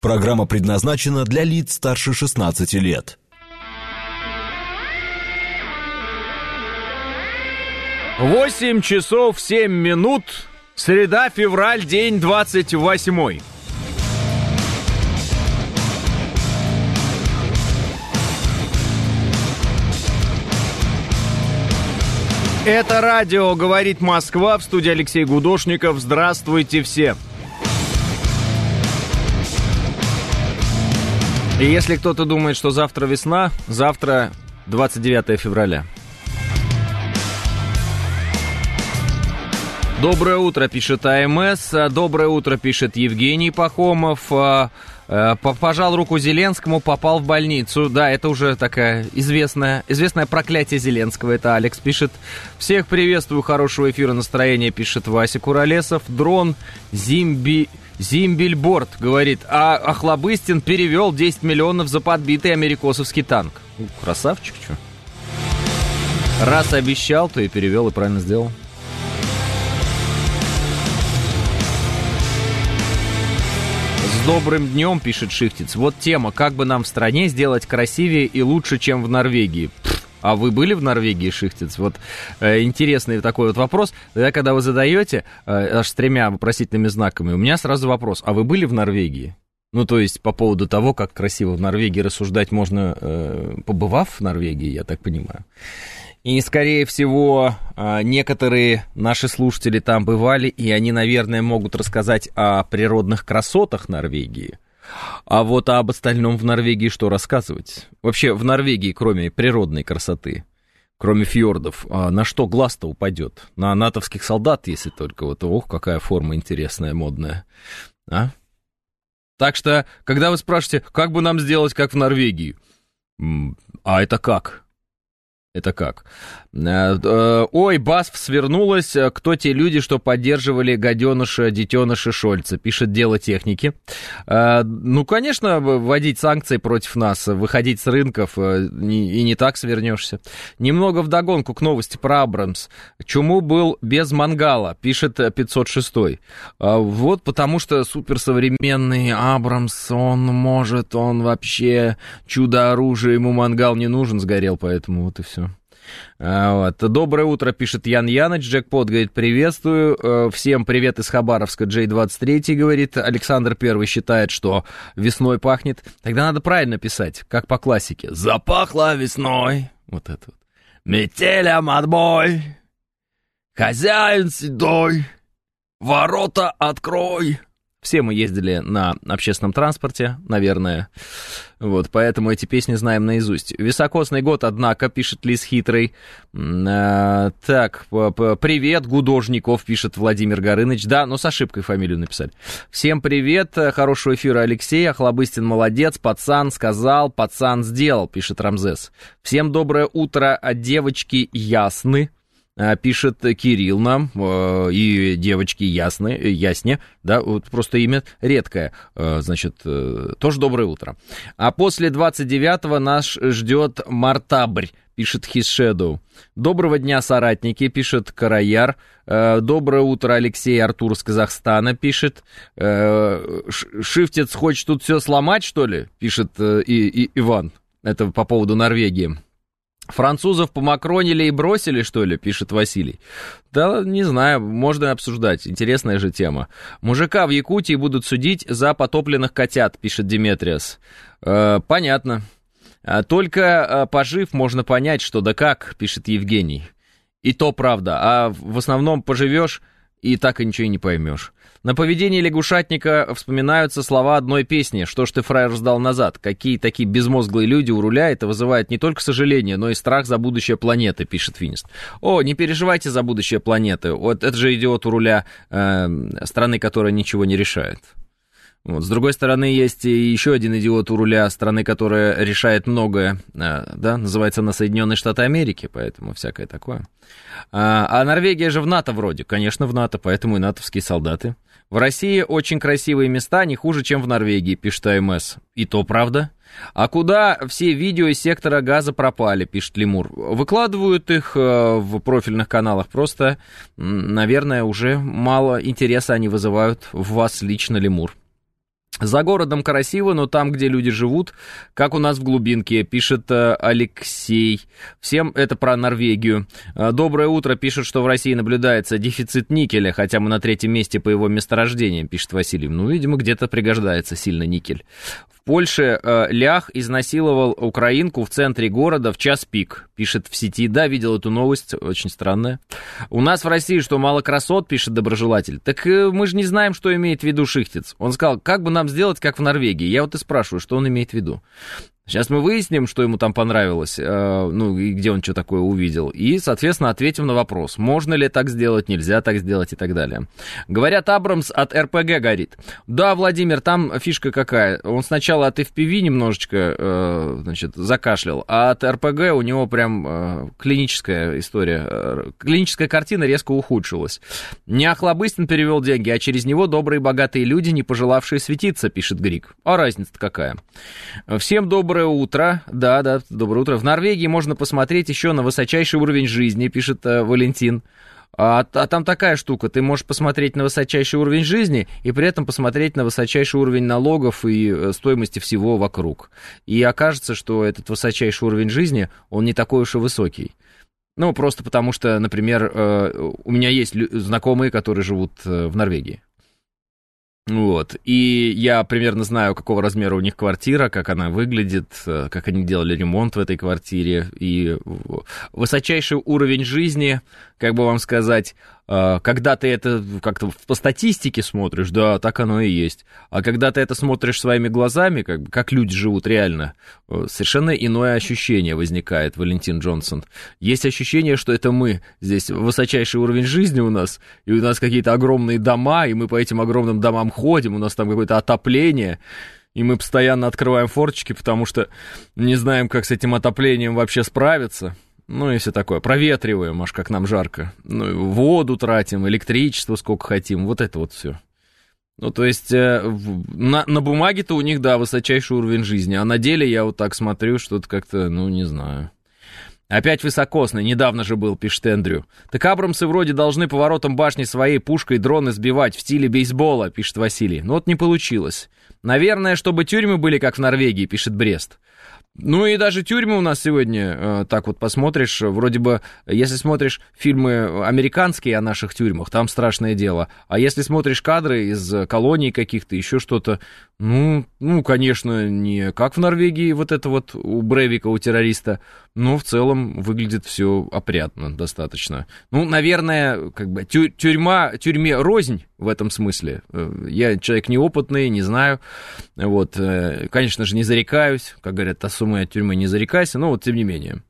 Программа предназначена для лиц старше 16 лет. Восемь часов семь минут. Среда, февраль, день двадцать восьмой. Это радио «Говорит Москва» в студии Алексей Гудошников. Здравствуйте все. И если кто-то думает, что завтра весна, завтра 29 февраля. Доброе утро, пишет АМС. Доброе утро, пишет Евгений Пахомов. А, а, пожал руку Зеленскому, попал в больницу. Да, это уже такая известная, известное проклятие Зеленского. Это Алекс пишет. Всех приветствую, хорошего эфира настроения, пишет Вася Куролесов. Дрон Зимби... Зимбильборд говорит, а Охлобыстин перевел 10 миллионов за подбитый америкосовский танк. Красавчик, что? Раз обещал, то и перевел, и правильно сделал. С добрым днем, пишет Шихтиц. Вот тема, как бы нам в стране сделать красивее и лучше, чем в Норвегии. А вы были в Норвегии, Шихтиц? Вот э, интересный такой вот вопрос. Да, когда вы задаете, э, аж с тремя вопросительными знаками, у меня сразу вопрос. А вы были в Норвегии? Ну, то есть по поводу того, как красиво в Норвегии рассуждать можно, э, побывав в Норвегии, я так понимаю. И, скорее всего, некоторые наши слушатели там бывали, и они, наверное, могут рассказать о природных красотах Норвегии – а вот об остальном в Норвегии что рассказывать? Вообще в Норвегии, кроме природной красоты, кроме фьордов, а на что глаз-то упадет? На натовских солдат, если только. Вот, ох, какая форма интересная, модная. А? Так что, когда вы спрашиваете, как бы нам сделать, как в Норвегии? А это как? Это как? Э, э, ой, БАСФ свернулась. Кто те люди, что поддерживали гаденыша, детеныша Шольца? Пишет дело техники. Э, ну, конечно, вводить санкции против нас, выходить с рынков, и не так свернешься. Немного вдогонку к новости про Абрамс. Чему был без мангала? Пишет 506. Вот потому что суперсовременный Абрамс, он может, он вообще чудо-оружие, ему мангал не нужен, сгорел, поэтому вот и все. А, вот. Доброе утро, пишет Ян Яныч. Джекпот говорит, приветствую. Э, всем привет из Хабаровска. Джей 23 говорит. Александр Первый считает, что весной пахнет. Тогда надо правильно писать, как по классике. Запахло весной. Вот это вот. Метелям отбой. Хозяин седой. Ворота открой. Все мы ездили на общественном транспорте, наверное. Вот, поэтому эти песни знаем наизусть. Високосный год, однако, пишет Лис Хитрый. А, так, привет, Гудожников, пишет Владимир Горыныч. Да, но с ошибкой фамилию написали. Всем привет, хорошего эфира, Алексей. Охлобыстин молодец, пацан сказал, пацан сделал, пишет Рамзес. Всем доброе утро, девочки ясны. А, пишет Кирилл нам, э, и девочки ясны, ясне, да, вот просто имя редкое, э, значит, э, тоже доброе утро. А после 29-го нас ждет Мартабрь, пишет Хисшеду. Доброго дня, соратники, пишет Караяр. Доброе утро, Алексей Артур с Казахстана, пишет. Шифтец хочет тут все сломать, что ли? Пишет и, и, Иван. Это по поводу Норвегии. Французов помакронили и бросили, что ли, пишет Василий. Да, не знаю, можно обсуждать, интересная же тема. Мужика в Якутии будут судить за потопленных котят, пишет Диметриас. Э, понятно. А только э, пожив можно понять, что да как, пишет Евгений. И то правда, а в основном поживешь и так и ничего и не поймешь. На поведение лягушатника вспоминаются слова одной песни «Что ж ты, фраер, сдал назад?» Какие такие безмозглые люди у руля, это вызывает не только сожаление, но и страх за будущее планеты, пишет Финист. О, не переживайте за будущее планеты, вот это же идиот у руля э, страны, которая ничего не решает. Вот. С другой стороны, есть еще один идиот у руля страны, которая решает многое, э, да, называется она Соединенные Штаты Америки, поэтому всякое такое. А, а Норвегия же в НАТО вроде, конечно, в НАТО, поэтому и натовские солдаты. В России очень красивые места, не хуже, чем в Норвегии, пишет АМС. И то правда. А куда все видео из сектора газа пропали, пишет Лемур. Выкладывают их э, в профильных каналах, просто, наверное, уже мало интереса они вызывают в вас лично, Лемур. За городом красиво, но там, где люди живут, как у нас в глубинке, пишет э, Алексей. Всем это про Норвегию. Э, доброе утро, пишет, что в России наблюдается дефицит никеля, хотя мы на третьем месте по его месторождениям, пишет Василий. Ну, видимо, где-то пригождается сильно никель. В Польше э, Лях изнасиловал украинку в центре города в час пик, пишет в сети. Да, видел эту новость, очень странная. У нас в России что, мало красот, пишет доброжелатель. Так э, мы же не знаем, что имеет в виду Шихтец. Он сказал, как бы нам сделать, как в Норвегии. Я вот и спрашиваю, что он имеет в виду. Сейчас мы выясним, что ему там понравилось, э, ну, и где он что такое увидел. И, соответственно, ответим на вопрос, можно ли так сделать, нельзя так сделать и так далее. Говорят, Абрамс от РПГ горит. Да, Владимир, там фишка какая. Он сначала от FPV немножечко, э, значит, закашлял, а от РПГ у него прям э, клиническая история. Э, клиническая картина резко ухудшилась. Не Охлобыстин перевел деньги, а через него добрые богатые люди, не пожелавшие светиться, пишет Грик. А разница-то какая? Всем доброе доброе утро. Да, да, доброе утро. В Норвегии можно посмотреть еще на высочайший уровень жизни, пишет э, Валентин. А, а там такая штука, ты можешь посмотреть на высочайший уровень жизни и при этом посмотреть на высочайший уровень налогов и э, стоимости всего вокруг. И окажется, что этот высочайший уровень жизни, он не такой уж и высокий. Ну, просто потому что, например, э, у меня есть знакомые, которые живут э, в Норвегии. Вот. И я примерно знаю, какого размера у них квартира, как она выглядит, э, как они делали ремонт в этой квартире. И высочайший уровень жизни, как бы вам сказать, когда ты это как-то по статистике смотришь, да, так оно и есть. А когда ты это смотришь своими глазами, как, как люди живут реально, э, совершенно иное ощущение возникает, Валентин Джонсон. Есть ощущение, что это мы, здесь высочайший уровень жизни у нас, и у нас какие-то огромные дома, и мы по этим огромным домам ходим, у нас там какое-то отопление, и мы постоянно открываем форточки, потому что не знаем, как с этим отоплением вообще справиться. Ну и все такое. Проветриваем, аж как нам жарко. Ну, воду тратим, электричество сколько хотим. Вот это вот все. Ну, то есть, э, на, на бумаге-то у них, да, высочайший уровень жизни, а на деле я вот так смотрю, что-то как-то, ну, не знаю. Опять высокосный, недавно же был, пишет Эндрю. Так Абрамсы вроде должны поворотом башни своей пушкой дроны сбивать в стиле бейсбола, пишет Василий. Но вот не получилось. Наверное, чтобы тюрьмы были как в Норвегии, пишет Брест. Ну и даже тюрьмы у нас сегодня, э, так вот посмотришь, вроде бы, если смотришь фильмы американские о наших тюрьмах, там страшное дело. А если смотришь кадры из колоний каких-то, еще что-то, ну, ну, конечно, не как в Норвегии, вот это вот у Бревика, у террориста, но в целом выглядит все опрятно достаточно. Ну, наверное, как бы тю тюрьма, тюрьме рознь в этом смысле. Э, я человек неопытный, не знаю. Вот, э, конечно же, не зарекаюсь, как говорят, от суммы от тюрьмы не зарекайся, но вот тем не менее.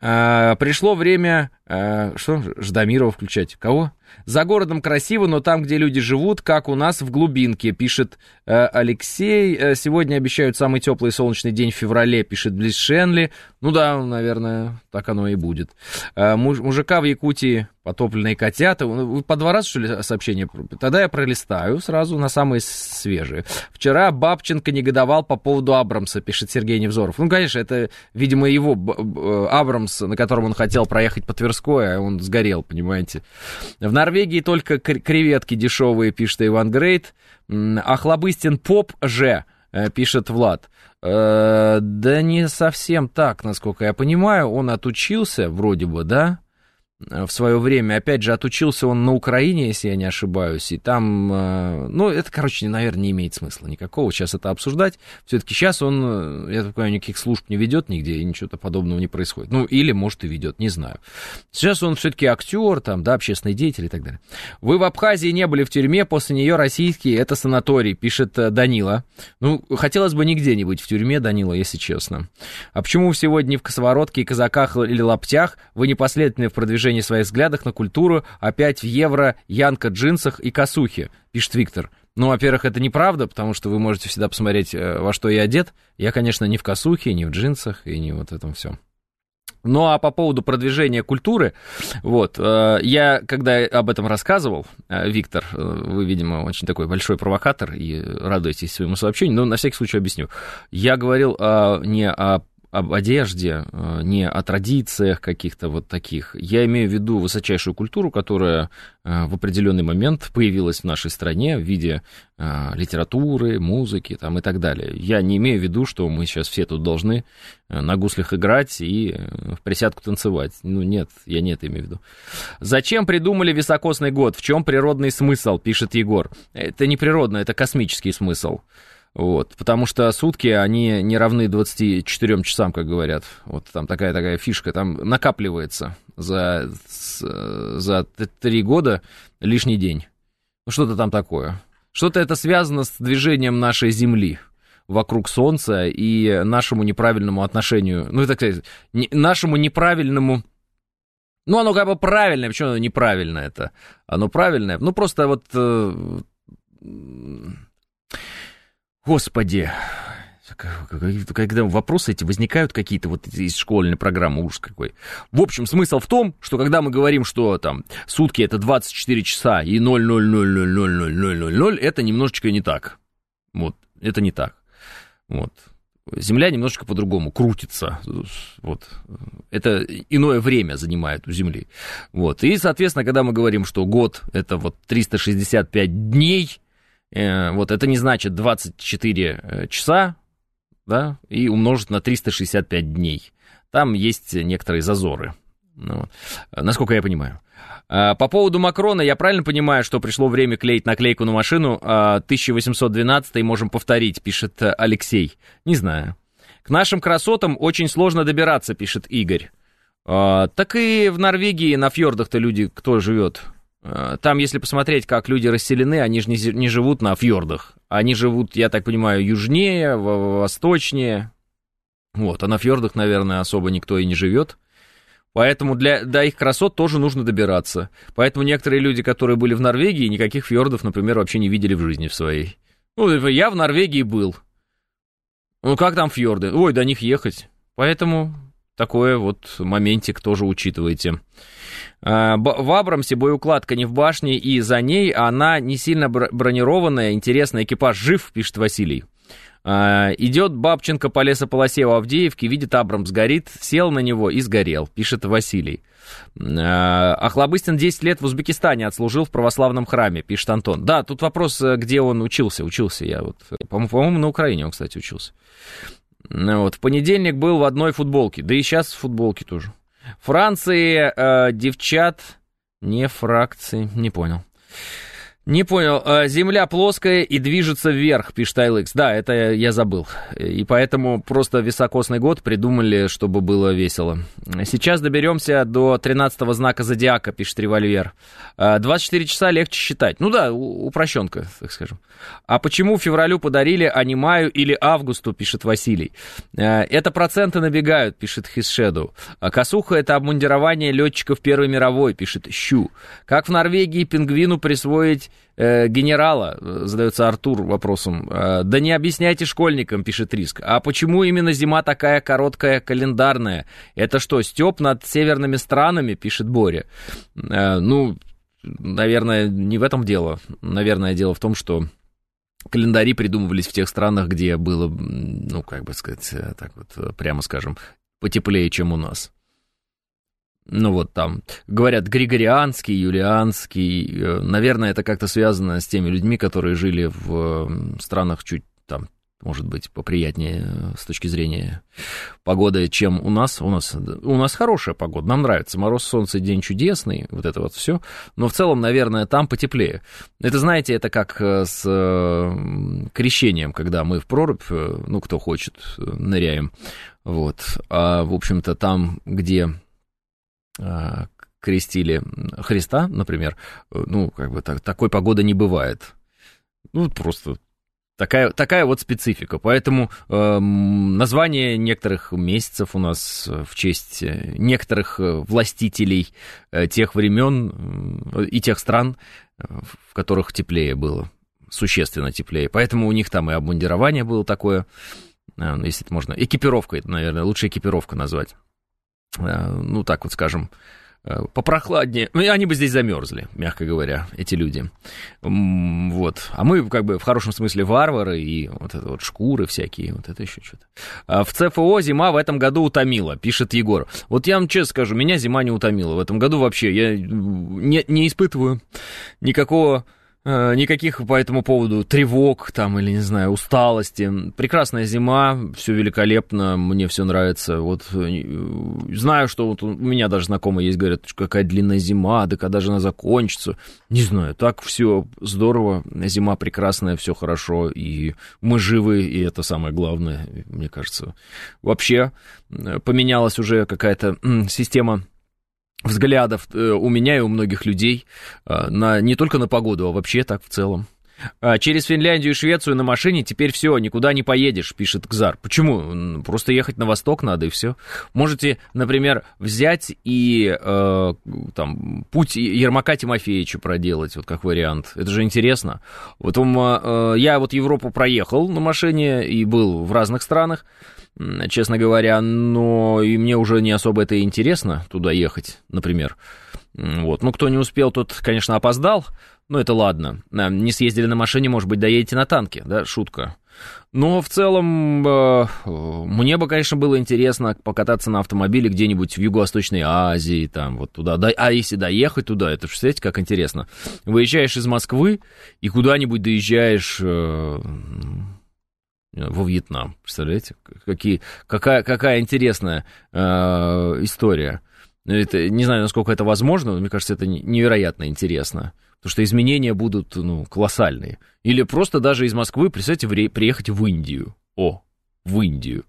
А, пришло время, а, что, Ждамирова включать? Кого? За городом красиво, но там, где люди живут, как у нас в глубинке, пишет э, Алексей. Э, сегодня обещают самый теплый солнечный день в феврале, пишет Близ Шенли. Ну да, наверное, так оно и будет. Э, муж, мужика в Якутии потопленные котята. Вы по два раза, что ли, сообщение? Тогда я пролистаю сразу на самые свежие. Вчера Бабченко негодовал по поводу Абрамса, пишет Сергей Невзоров. Ну, конечно, это, видимо, его Абрамс, на котором он хотел проехать по Тверской, а он сгорел, понимаете. В Норвегии только креветки дешевые, пишет Иван Грейт. Охлобыстин поп же, э, пишет Влад. Э, да не совсем так, насколько я понимаю. Он отучился, вроде бы, да? В свое время, опять же, отучился он на Украине, если я не ошибаюсь, и там, э, ну, это, короче, наверное, не имеет смысла никакого сейчас это обсуждать. Все-таки сейчас он, э, я так понимаю, никаких служб не ведет нигде, и ничего подобного не происходит. Ну, или, может, и ведет, не знаю. Сейчас он все-таки актер, там, да, общественный деятель и так далее. Вы в Абхазии не были в тюрьме, после нее российский, это санаторий, пишет э, Данила. Ну, хотелось бы нигде не быть в тюрьме, Данила, если честно. А почему сегодня в косоворотке и казаках или лаптях вы непоследовательны в продвижении выражении своих взглядах на культуру опять в евро, янка, джинсах и косухе, пишет Виктор. Ну, во-первых, это неправда, потому что вы можете всегда посмотреть, э, во что я одет. Я, конечно, не в косухе, не в джинсах и не вот этом всем. Ну а по поводу продвижения культуры, вот, э, я когда об этом рассказывал, э, Виктор, вы, видимо, очень такой большой провокатор и радуетесь своему сообщению, но на всякий случай объясню. Я говорил не о об одежде, не о традициях каких-то вот таких. Я имею в виду высочайшую культуру, которая в определенный момент появилась в нашей стране в виде литературы, музыки там, и так далее. Я не имею в виду, что мы сейчас все тут должны на гуслях играть и в присядку танцевать. Ну, нет, я не это имею в виду. Зачем придумали високосный год? В чем природный смысл, пишет Егор. Это не природный, это космический смысл. Вот, потому что сутки, они не равны 24 часам, как говорят. Вот там такая-такая фишка, там накапливается за, за 3 года лишний день. Ну, что-то там такое. Что-то это связано с движением нашей Земли вокруг Солнца и нашему неправильному отношению, ну, сказать, не, нашему неправильному... Ну, оно как бы правильное, почему оно неправильное это? Оно правильное, ну, просто вот... Э, Господи, когда вопросы эти возникают какие-то вот из школьной программы, ужас какой. В общем, смысл в том, что когда мы говорим, что там сутки это 24 часа и 0,0000000, это немножечко не так. Вот, это не так. Вот. Земля немножечко по-другому крутится. Вот. Это иное время занимает у Земли. Вот. И, соответственно, когда мы говорим, что год это вот 365 дней, вот это не значит 24 э, часа, да, и умножить на 365 дней. Там есть некоторые зазоры, ну, насколько я понимаю. По поводу Макрона, я правильно понимаю, что пришло время клеить наклейку на машину 1812 а, можем повторить, пишет Алексей. Не знаю. К нашим красотам очень сложно добираться, пишет Игорь. Так и в Норвегии на фьордах-то люди кто живет? Э, там, если посмотреть, как люди расселены, они же не, не живут на фьордах. Они живут, я так понимаю, южнее, восточнее. Вот, а на фьордах, наверное, особо никто и не живет. Поэтому для, до их красот тоже нужно добираться. Поэтому некоторые люди, которые были в Норвегии, никаких фьордов, например, вообще не видели в жизни в своей. Ну, типа, я в Норвегии был. Ну, как там фьорды? Ой, до них ехать. Поэтому такое вот моментик тоже учитывайте. А, в Абрамсе боеукладка не в башне, и за ней она не сильно бронированная. Интересно, экипаж жив, пишет Василий. А, идет Бабченко по лесополосе в Авдеевке, видит, Абрамс горит, сел на него и сгорел, пишет Василий. А, Охлобыстин 10 лет в Узбекистане отслужил в православном храме, пишет Антон. Да, тут вопрос, э, где он учился. Учился я вот, по-моему, на Украине он, кстати, учился. Ну вот, в понедельник был в одной футболке, да и сейчас в футболке тоже. Франции э, девчат, не фракции, не понял. Не понял. Э, Земля плоская и движется вверх, пишет Айликс. Да, это я забыл. И поэтому просто високосный год придумали, чтобы было весело. Сейчас доберемся до 13-го знака зодиака, пишет Револьвер. 24 э, часа легче считать. Ну да, упрощенка, так скажем. А почему февралю подарили, а не маю или августу, пишет Василий. Э, это проценты набегают, пишет Хисшеду. Косуха это обмундирование летчиков Первой мировой, пишет Щу. Как в Норвегии пингвину присвоить э, генерала, э, задается Артур вопросом. Э, да не объясняйте школьникам, пишет Риск. А почему именно зима такая короткая календарная? Это что, степ над северными странами, пишет Боря. Э, ну, наверное, не в этом дело. Наверное, дело в том, что календари придумывались в тех странах, где было, ну, как бы сказать, э, так вот, э, прямо скажем, потеплее, чем у нас ну вот там, говорят, григорианский, юлианский, э, наверное, это как-то связано с теми людьми, которые жили в странах чуть там, может быть, поприятнее э, с точки зрения погоды, чем у нас. У нас, у нас хорошая погода, нам нравится. Мороз, солнце, день чудесный, вот это вот все. Но в целом, наверное, там потеплее. Это, знаете, это как э, с крещением, когда мы в прорубь, ну, кто хочет, ныряем. Вот. А, в общем-то, там, где крестили Христа, например, ну, как бы так, такой погоды не бывает. Ну, просто такая, такая вот специфика. Поэтому э, название некоторых месяцев у нас в честь некоторых властителей э, тех времен э, и тех стран, э, в которых теплее было, существенно теплее. Поэтому у них там и обмундирование было такое, э, если это можно, экипировка, это, наверное, лучше экипировка назвать. Э, ну, так вот скажем, Э, попрохладнее. Ну, они бы здесь замерзли, мягко говоря, эти люди. Вот. А мы, как бы, в хорошем смысле варвары и вот это вот шкуры всякие, вот это еще что-то. А в ЦФО зима в этом году утомила, пишет Егор. Вот я вам честно скажу, меня зима не утомила. В этом году вообще я не, не испытываю никакого никаких по этому поводу тревог там или, не знаю, усталости. Прекрасная зима, все великолепно, мне все нравится. Вот э, знаю, что вот у меня даже знакомые есть, говорят, какая длинная зима, да когда же она закончится. Не знаю, так все здорово, зима прекрасная, все хорошо, и мы живы, и это самое главное, мне кажется. Вообще э, поменялась уже какая-то система взглядов э, у меня и у многих людей э, на, не только на погоду, а вообще так в целом. А через Финляндию и Швецию на машине теперь все, никуда не поедешь, пишет Кзар. Почему? Просто ехать на восток надо и все. Можете, например, взять и э, там путь Ермака Тимофеевича проделать, вот как вариант. Это же интересно. Вот он, э, я вот Европу проехал на машине и был в разных странах честно говоря, но и мне уже не особо это интересно туда ехать, например. Вот. Ну, кто не успел, тот, конечно, опоздал, но это ладно. Не съездили на машине, может быть, доедете на танке, да, шутка. Но в целом э, мне бы, конечно, было интересно покататься на автомобиле где-нибудь в Юго-Восточной Азии, там вот туда. Да, а если доехать туда, это представляете, как интересно. Выезжаешь из Москвы и куда-нибудь доезжаешь... Э, во Вьетнам. Представляете, какие, какая, какая интересная э, история. Это, не знаю, насколько это возможно, но мне кажется, это невероятно интересно. Потому что изменения будут ну, колоссальные. Или просто даже из Москвы, представьте, приехать в Индию. О, в Индию.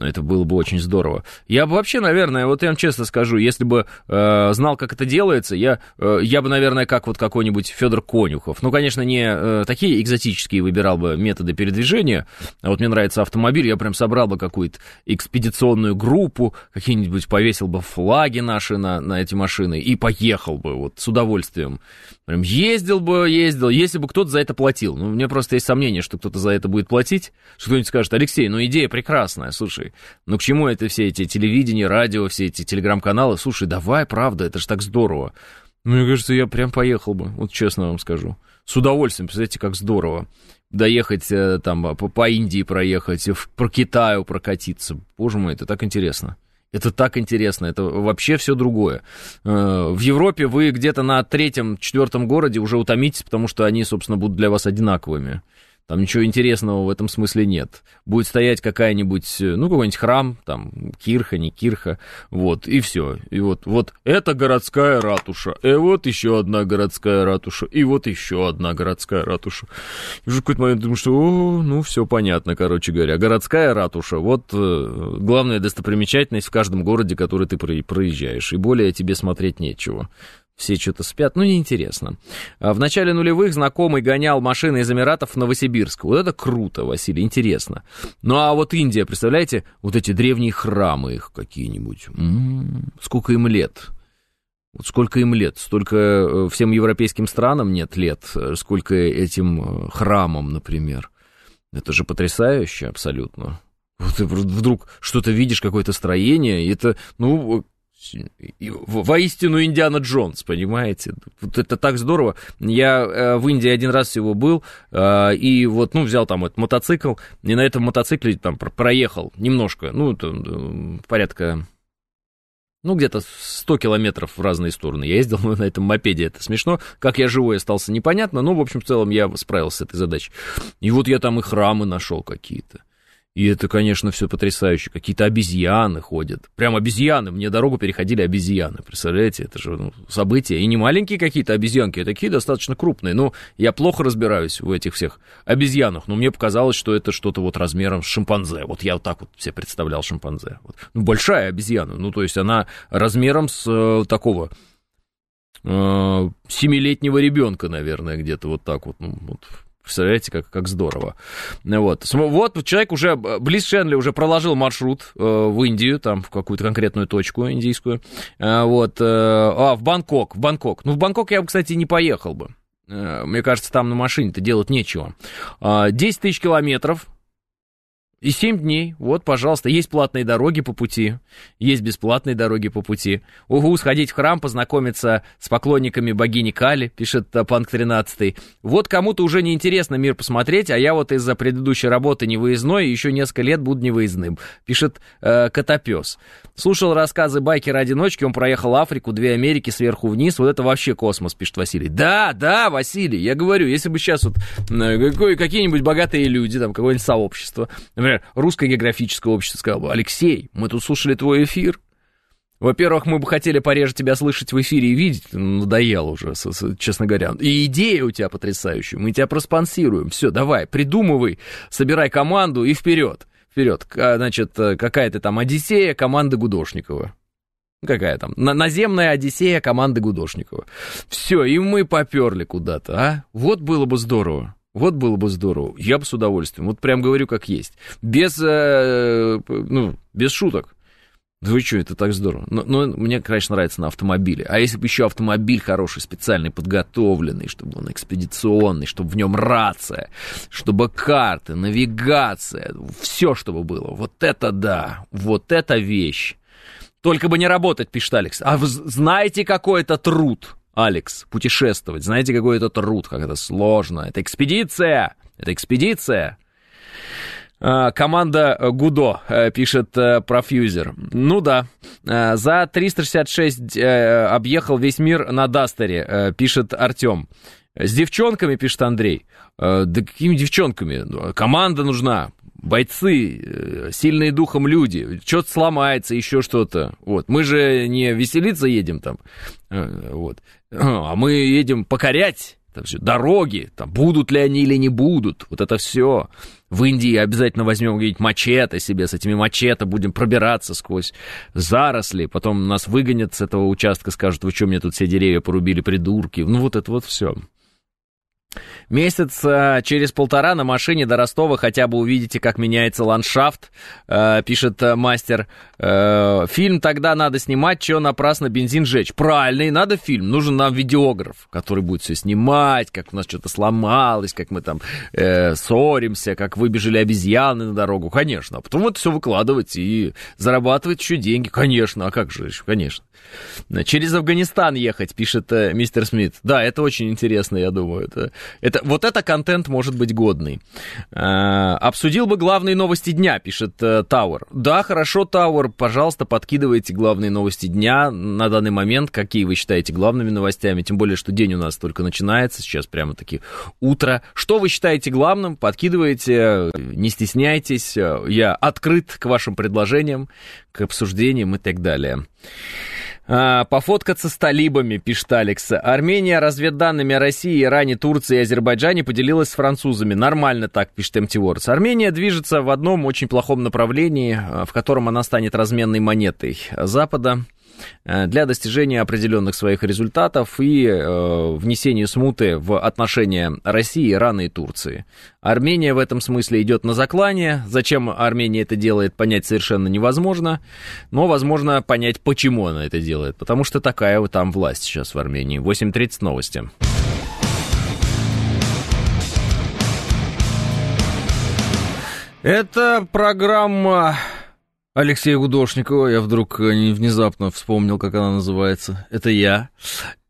Это было бы очень здорово. Я бы вообще, наверное, вот я вам честно скажу, если бы э, знал, как это делается, я, э, я бы, наверное, как вот какой-нибудь Федор Конюхов. Ну, конечно, не э, такие экзотические выбирал бы методы передвижения. А вот мне нравится автомобиль, я прям собрал бы какую-то экспедиционную группу, какие-нибудь повесил бы флаги наши на, на эти машины и поехал бы вот с удовольствием. Прям ездил бы, ездил, если бы кто-то за это платил. Ну, мне просто есть сомнение, что кто-то за это будет платить, что кто-нибудь скажет, Алексей, ну идея прекрасная, слушай, ну к чему это все эти телевидения, радио, все эти телеграм-каналы? Слушай, давай, правда, это же так здорово. Ну, мне кажется, я прям поехал бы, вот честно вам скажу. С удовольствием, представляете, как здорово. Доехать э, там, по, по Индии проехать, про Китаю прокатиться. Боже мой, это так интересно. Это так интересно, это вообще все другое. Э, в Европе вы где-то на третьем, четвертом городе уже утомитесь, потому что они, собственно, будут для вас одинаковыми. Там ничего интересного в этом смысле нет. Будет стоять какая-нибудь, ну, какой-нибудь храм, там, кирха, не кирха, вот, и все. И вот, вот это городская ратуша, и вот еще одна городская ратуша, и вот еще одна городская ратуша. И уже какой-то момент думаю, что, о, ну, все понятно, короче говоря. Городская ратуша, вот э, главная достопримечательность в каждом городе, который ты проезжаешь, и более тебе смотреть нечего все что-то спят, ну, неинтересно. А в начале нулевых знакомый гонял машины из Эмиратов в Новосибирск. Вот это круто, Василий, интересно. Ну, а вот Индия, представляете, вот эти древние храмы их какие-нибудь. М-м-м, сколько им лет? Вот сколько им лет? Столько э, всем европейским странам нет лет, э, сколько этим э, храмам, например. Это же потрясающе абсолютно. Вот ты вдруг что-то видишь, какое-то строение, и это, ну, воистину Индиана Джонс, понимаете? Вот это так здорово. Я э, в Индии один раз всего был, э, и вот, ну, взял там этот мотоцикл, и на этом мотоцикле там проехал немножко, ну, там, порядка ну, где-то 100 километров в разные стороны. Я ездил на этом мопеде, это смешно. Как я живой остался, непонятно, но, в общем, в целом я справился с этой задачей. И вот я там и храмы нашел какие-то. И это, конечно, все потрясающе. Какие-то обезьяны ходят. Прям обезьяны. Мне дорогу переходили обезьяны. Представляете, это же ну, события. И не маленькие какие-то обезьянки, а такие достаточно крупные. Ну, я плохо разбираюсь в этих всех обезьянах, но мне показалось, что это что-то вот размером с шимпанзе. Вот я вот так вот себе представлял шимпанзе. Вот. Ну, большая обезьяна. Ну, то есть она размером с э, такого э, семилетнего ребенка, наверное, где-то вот так вот. Ну, вот Представляете, как, как здорово. Вот. вот человек уже, Близ Шенли уже проложил маршрут э, в Индию, там, в какую-то конкретную точку индийскую. Э, вот. Э, а, в Бангкок, в Бангкок. Ну, в Бангкок я бы, кстати, не поехал бы. Э, мне кажется, там на машине-то делать нечего. Э, 10 тысяч километров, И 7 дней, вот, пожалуйста, есть платные дороги по пути, есть бесплатные дороги по пути. Угу, сходить в храм, познакомиться с поклонниками богини Кали, пишет э, Панк 13. Вот кому-то уже не интересно мир посмотреть, а я вот из-за предыдущей работы невыездной еще несколько лет буду невыездным, пишет э, Котопес. Слушал рассказы байкера-одиночки, он проехал Африку, две Америки сверху вниз, вот это вообще космос, пишет Василий. Да, да, Василий, я говорю, если бы сейчас вот э, какие-нибудь богатые люди, там, какое-нибудь сообщество, например, Русское географическое общество сказало бы, Алексей, мы тут слушали твой эфир, во-первых, мы бы хотели пореже тебя слышать в эфире и видеть, ну, надоело уже, честно говоря. И идея у тебя потрясающая, мы тебя проспонсируем. Все, давай, придумывай, собирай команду и вперед. Вперед. Значит, э, какая-то там Одиссея команды Гудошникова. Какая там? Наземная Одиссея команды Гудошникова. Все, и мы поперли куда-то, а? Вот было бы здорово. Вот было бы здорово. Я бы с удовольствием. Вот прям говорю как есть. Без, э, ну, без шуток. Вы что, это так здорово. Но, но мне, конечно, нравится на автомобиле. А если бы еще автомобиль хороший, специальный, подготовленный, чтобы он экспедиционный, чтобы в нем рация, чтобы карты, навигация, все, чтобы было. Вот это да, вот это вещь. Только бы не работать, пишет Алекс. А вы знаете, какой это труд? Алекс, путешествовать. Знаете, какой это труд, как это сложно. Это экспедиция, это экспедиция. А, команда Гудо, э, пишет э, профьюзер. Ну да, э, за 366 объехал весь мир на Дастере, пишет Артем. С девчонками, пишет Андрей. Да какими девчонками? Команда нужна бойцы, сильные духом люди, что-то сломается, еще что-то. Вот. Мы же не веселиться едем там, вот. А мы едем покорять там все, дороги, там, будут ли они или не будут, вот это все. В Индии обязательно возьмем где-нибудь мачете себе, с этими мачете будем пробираться сквозь заросли, потом нас выгонят с этого участка, скажут, вы что, мне тут все деревья порубили, придурки. Ну, вот это вот все. Месяц э, через полтора на машине до Ростова хотя бы увидите, как меняется ландшафт, э, пишет э, мастер. Фильм тогда надо снимать, что напрасно бензин жечь. Правильно, и надо фильм. Нужен нам видеограф, который будет все снимать, как у нас что-то сломалось, как мы там э, ссоримся, как выбежали обезьяны на дорогу. Конечно. А потом это все выкладывать и зарабатывать еще деньги. Конечно, а как же еще? Конечно. Через Афганистан ехать, пишет э, мистер Смит. Да, это очень интересно, я думаю. Это, это, вот это контент может быть годный. Э, обсудил бы главные новости дня, пишет э, Тауэр. Да, хорошо, Тауэр, пожалуйста, подкидывайте главные новости дня на данный момент. Какие вы считаете главными новостями? Тем более, что день у нас только начинается, сейчас прямо-таки утро. Что вы считаете главным? Подкидывайте, не стесняйтесь. Я открыт к вашим предложениям, к обсуждениям и так далее. А, пофоткаться с талибами, пишет Алекс. Армения разведданными о России, Иране, Турции и Азербайджане поделилась с французами. Нормально так, пишет МТ Вордс. Армения движется в одном очень плохом направлении, а, в котором она станет разменной монетой Запада. Э, для достижения определенных своих результатов и э, внесения смуты в отношения России, Ирана и Турции. Армения в этом смысле идет на заклание. Зачем Армения это делает, понять совершенно невозможно. Но возможно понять, почему она это делает. Потому что такая вот там власть сейчас в Армении. 8.30 новости. Это программа Алексея Гудошникова, я вдруг э, внезапно вспомнил, как она называется. Это я.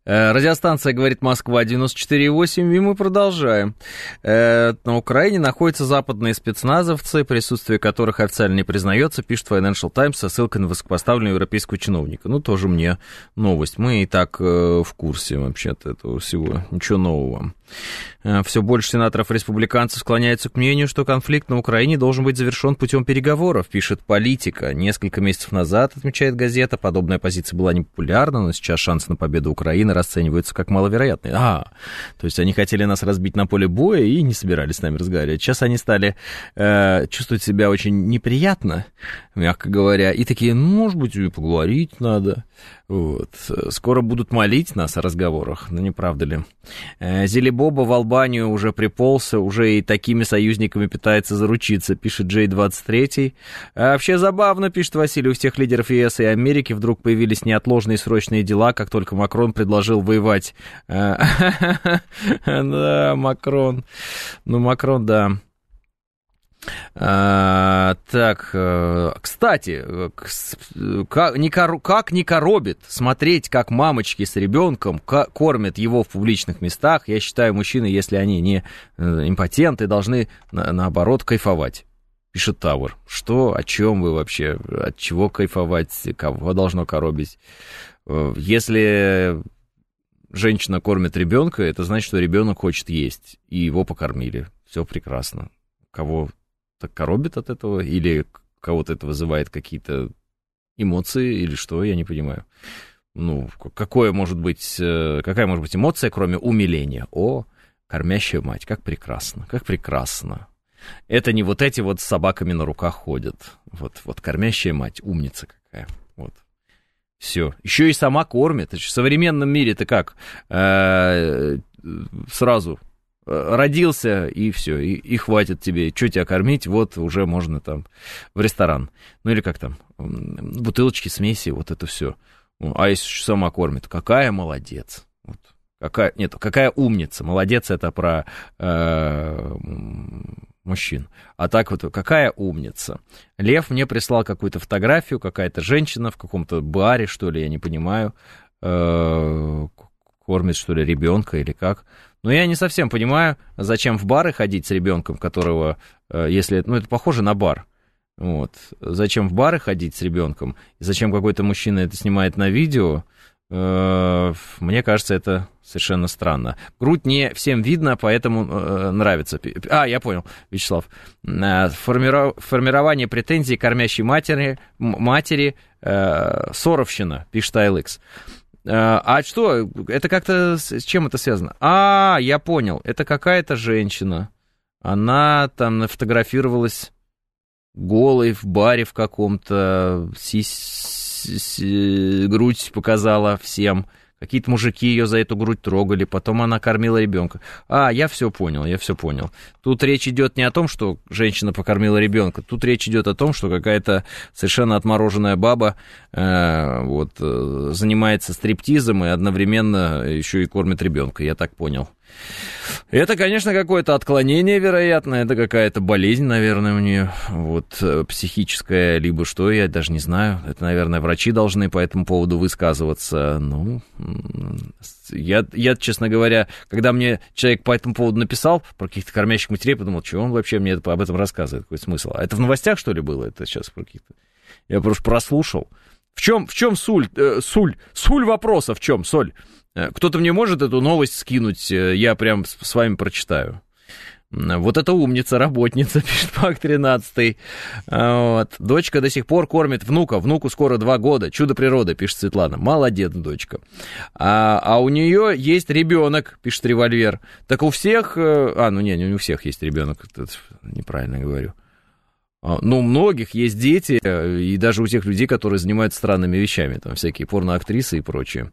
Э, радиостанция «Говорит Москва» 94,8, и мы продолжаем. Э, на Украине находятся западные спецназовцы, присутствие которых официально не признается, пишет Financial Times со ссылкой на высокопоставленного европейского чиновника. Ну, тоже мне новость. Мы и так в курсе вообще-то этого всего. Ничего нового. Э, Все больше сенаторов-республиканцев склоняются к мнению, что конфликт на Украине должен быть завершен путем переговоров, пишет политика. Несколько месяцев назад, отмечает газета, подобная позиция была непопулярна, но сейчас шансы на победу Украины расцениваются как маловероятные. А, то есть они хотели нас разбить на поле боя и не собирались с нами разговаривать. Сейчас они стали э, чувствовать себя очень неприятно, мягко говоря, и такие, ну, может быть, поговорить надо. Вот. Скоро будут молить нас о разговорах, ну не правда ли? Э, Зелебоба в Албанию уже приползся, уже и такими союзниками пытается заручиться, пишет Джей 23. А вообще забавно, пишет Василий, у всех лидеров ЕС и Америки вдруг появились неотложные срочные дела, как только Макрон предложил воевать. Э, да, Макрон. Ну, Макрон, да. А, Так, э, кстати, э, как не, коробит смотреть, как мамочки с ребенком кормят его в публичных местах. Я считаю, мужчины, если они не э, импотенты, должны, наоборот, кайфовать. Пишет Тауэр. Что, о чем вы вообще, от чего кайфовать, кого должно коробить? Если женщина кормит ребенка, это значит, что ребенок хочет есть, и его покормили. Все прекрасно. Кого так коробит от этого, или кого-то это вызывает какие-то эмоции, или что, я не понимаю. Ну, какое может быть, э, какая может быть эмоция, кроме умиления? О, кормящая мать, как прекрасно, как прекрасно. Это не вот эти вот с собаками на руках ходят. Вот, вот кормящая мать, умница какая. Вот. Все. Еще и сама кормит. В современном мире ты как? Э, сразу родился, и все, и, и хватит тебе. Что тебя кормить? Вот уже можно там в ресторан. Ну или как там, бутылочки, смеси, вот это все. А если сама кормит, какая молодец. Вот. Какая, нет, какая умница. Молодец это про э, мужчин. А так вот, какая умница. Лев мне прислал какую-то фотографию, какая-то женщина в каком-то баре, что ли, я не понимаю, э, кормит, что ли, ребенка или как. Но я не совсем понимаю, зачем в бары ходить с ребенком, которого, э, если, ну, это похоже на бар. Вот. Зачем в бары ходить с ребенком? Зачем какой-то мужчина это снимает на видео? Э, мне кажется, это совершенно странно. Грудь не всем видно, поэтому э, нравится. А, я понял, Вячеслав. Формирование претензий кормящей матери, матери Соровщина, пишет ILX. А, а что, это как-то с чем это связано? А, я понял, это какая-то женщина. Она там нафотографировалась голой в баре в каком-то, грудь показала всем. Какие-то мужики ее за эту грудь трогали, потом она кормила ребенка. А, я все понял, я все понял. Тут речь идет не о том, что женщина покормила ребенка, тут речь идет о том, что какая-то совершенно отмороженная баба э, вот, э, занимается стриптизом и одновременно еще и кормит ребенка, я так понял. Это, конечно, какое-то отклонение, вероятно, это какая-то болезнь, наверное, у нее, вот, э, психическая, либо что, я даже не знаю. Это, наверное, врачи должны по этому поводу высказываться. Ну, я, я, честно говоря, когда мне человек по этому поводу написал про каких-то кормящих матерей, подумал, что он вообще мне об этом рассказывает, какой смысл. А это в новостях, что ли, было? Это сейчас про каких-то... Я просто прослушал. В чем, в чем суль, э, суль, суль вопроса в чем, соль? Э, кто-то мне может эту новость скинуть, э, я прям с вами прочитаю. Вот это умница, работница, пишет Пак 13. Вот. Дочка до сих пор кормит внука. Внуку скоро два года. Чудо природы, пишет Светлана. Молодец, дочка. А, а у нее есть ребенок, пишет револьвер. Так у всех... Э, а, ну не, не у всех есть ребенок. Неправильно говорю. А, ну, у многих есть дети, э, и даже у тех людей, которые занимаются странными вещами, там всякие порноактрисы и прочее.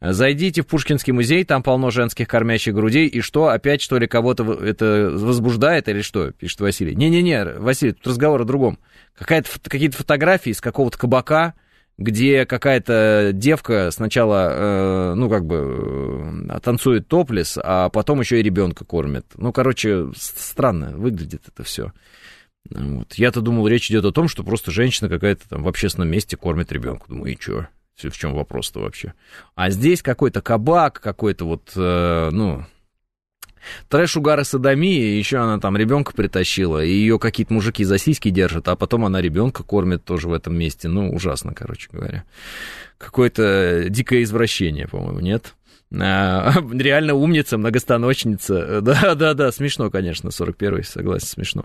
Зайдите в Пушкинский музей, там полно женских кормящих грудей, и что, опять что ли кого-то это возбуждает или что, пишет Василий. Не-не-не, Василий, тут разговор о другом. Какая-то, какие-то фотографии из какого-то кабака, где какая-то девка сначала, э, ну, как бы, э, танцует топлес, а потом еще и ребенка кормит. Ну, короче, странно выглядит это все. Вот. Я-то думал, речь идет о том, что просто женщина какая-то там в общественном месте кормит ребенка. Думаю, и чё? В чем вопрос-то вообще? А здесь какой-то кабак, какой-то вот, э, ну, трэш, угар и садомия, и еще она там ребенка притащила, и ее какие-то мужики за сиськи держат, а потом она ребенка кормит тоже в этом месте. Ну, ужасно, короче говоря. Какое-то дикое извращение, по-моему, нет? А, реально умница, многостаночница. Да-да-да, смешно, конечно, 41-й, согласен, смешно.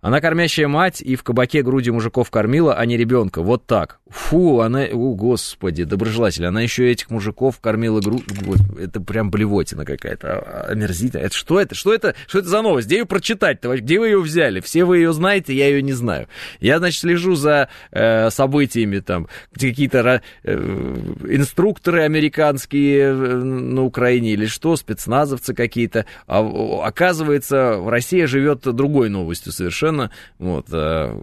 Она кормящая мать и в кабаке груди мужиков кормила, а не ребенка. Вот так. Фу, она, о, господи, доброжелатель, она еще этих мужиков кормила грудь. Это прям блевотина какая-то, а, омерзительная. Это что это? Что это? Что это за новость? Где ее прочитать-то? Где вы ее взяли? Все вы ее знаете, я ее не знаю. Я, значит, слежу за э, событиями там, какие-то э, инструкторы американские э, на Украине или что, спецназовцы какие-то. А, оказывается, Россия живет другой новостью совершенно. Вот, а,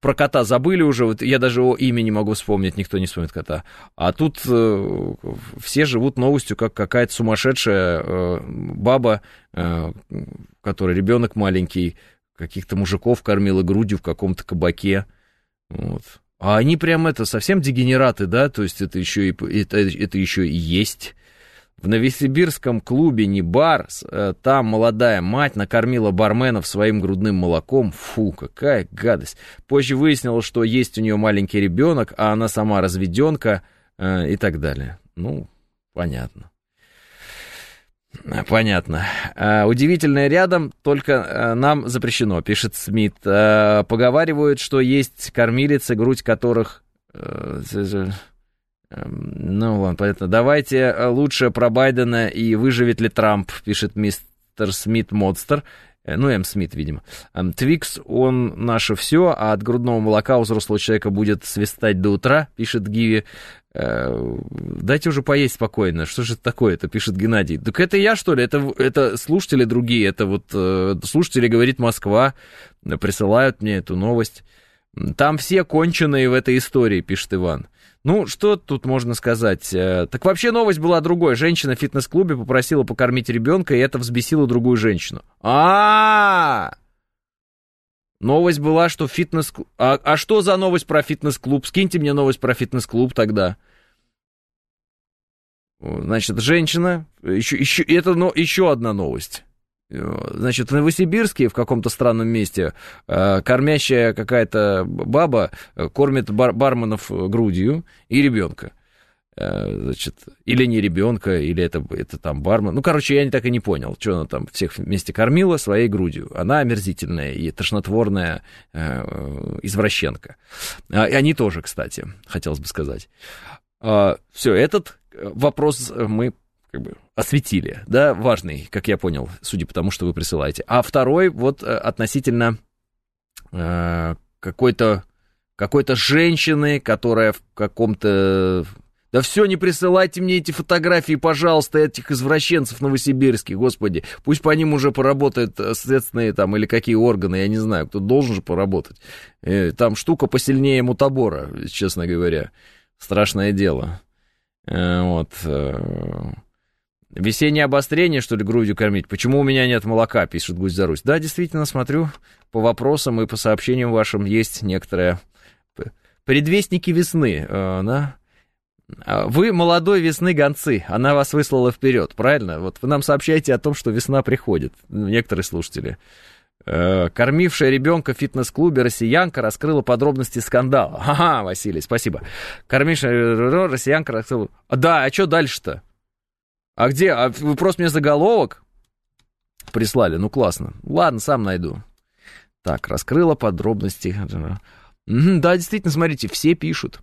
про кота забыли уже, вот я даже его имя не могу вспомнить, никто не вспомнит кота. А тут э, все живут новостью, как какая-то сумасшедшая э, баба, э, которая ребенок маленький, каких-то мужиков кормила грудью в каком-то кабаке. Вот. А они прям это совсем дегенераты, да, то есть это еще и, это, это еще и есть. В Новосибирском клубе не бар, э, там молодая мать накормила барменов своим грудным молоком. Фу, какая гадость. Позже выяснилось, что есть у нее маленький ребенок, а она сама разведенка э, и так далее. Ну, понятно. Понятно. А, удивительное рядом, только э, нам запрещено, пишет Смит. А, поговаривают, что есть кормилицы, грудь которых Эм, ну, ладно, понятно. Давайте э, лучше про Байдена и выживет ли Трамп, пишет мистер Смит Модстер. Э, ну, М. Смит, видимо. Эм, Твикс, он наше все, а от грудного молока у взрослого человека будет свистать до утра, пишет Гиви. Э, дайте уже поесть спокойно. Что же это такое? Это пишет Геннадий. Так это я, что ли? Это, это слушатели другие. Это вот слушатели, говорит Москва, присылают мне эту новость. Там все конченые в этой истории, пишет Иван. Ну, что тут можно сказать? Э, так вообще новость была другой. Женщина в фитнес-клубе попросила покормить ребенка, и это взбесило другую женщину. А, -а, -а! Новость была, что фитнес... А, а что за новость про фитнес-клуб? Скиньте мне новость про фитнес-клуб тогда. Значит, женщина... Еще, еще, это но, еще одна новость. Значит, в Новосибирске, в каком-то странном месте, э, кормящая какая-то баба э, кормит бар барменов грудью и ребенка. Э, значит, или не ребенка, или это, это там бармен. Ну, короче, я так и не понял, что она там всех вместе кормила своей грудью. Она омерзительная и тошнотворная извращенка. А, и они тоже, кстати, хотелось бы сказать. А, Все, этот вопрос мы как бы осветили, да, важный, как я понял, судя по тому, что вы присылаете. А второй вот э, относительно э, какой-то какой-то женщины, которая в каком-то... Да все, не присылайте мне эти фотографии, пожалуйста, этих извращенцев новосибирских, господи. Пусть по ним уже поработают э, следственные там или какие органы, я не знаю, кто должен же поработать. Э, там штука посильнее мутабора, честно говоря. Страшное дело. Вот. Весеннее обострение, что ли, грудью кормить? Почему у меня нет молока, пишет Гусь за Русь. Да, действительно, смотрю, по вопросам и по сообщениям вашим есть некоторые предвестники весны, э, да? А вы молодой весны гонцы, она вас выслала вперед, правильно? Вот вы нам сообщаете о том, что весна приходит, некоторые слушатели. Э, кормившая ребенка в фитнес-клубе россиянка раскрыла подробности скандала. Ага, Василий, спасибо. Кормившая россиянка раскрыла... Да, а что дальше-то? А где? А вы просто мне заголовок прислали? Ну, классно. Ладно, сам найду. Так, раскрыла подробности. Да, действительно, смотрите, все пишут.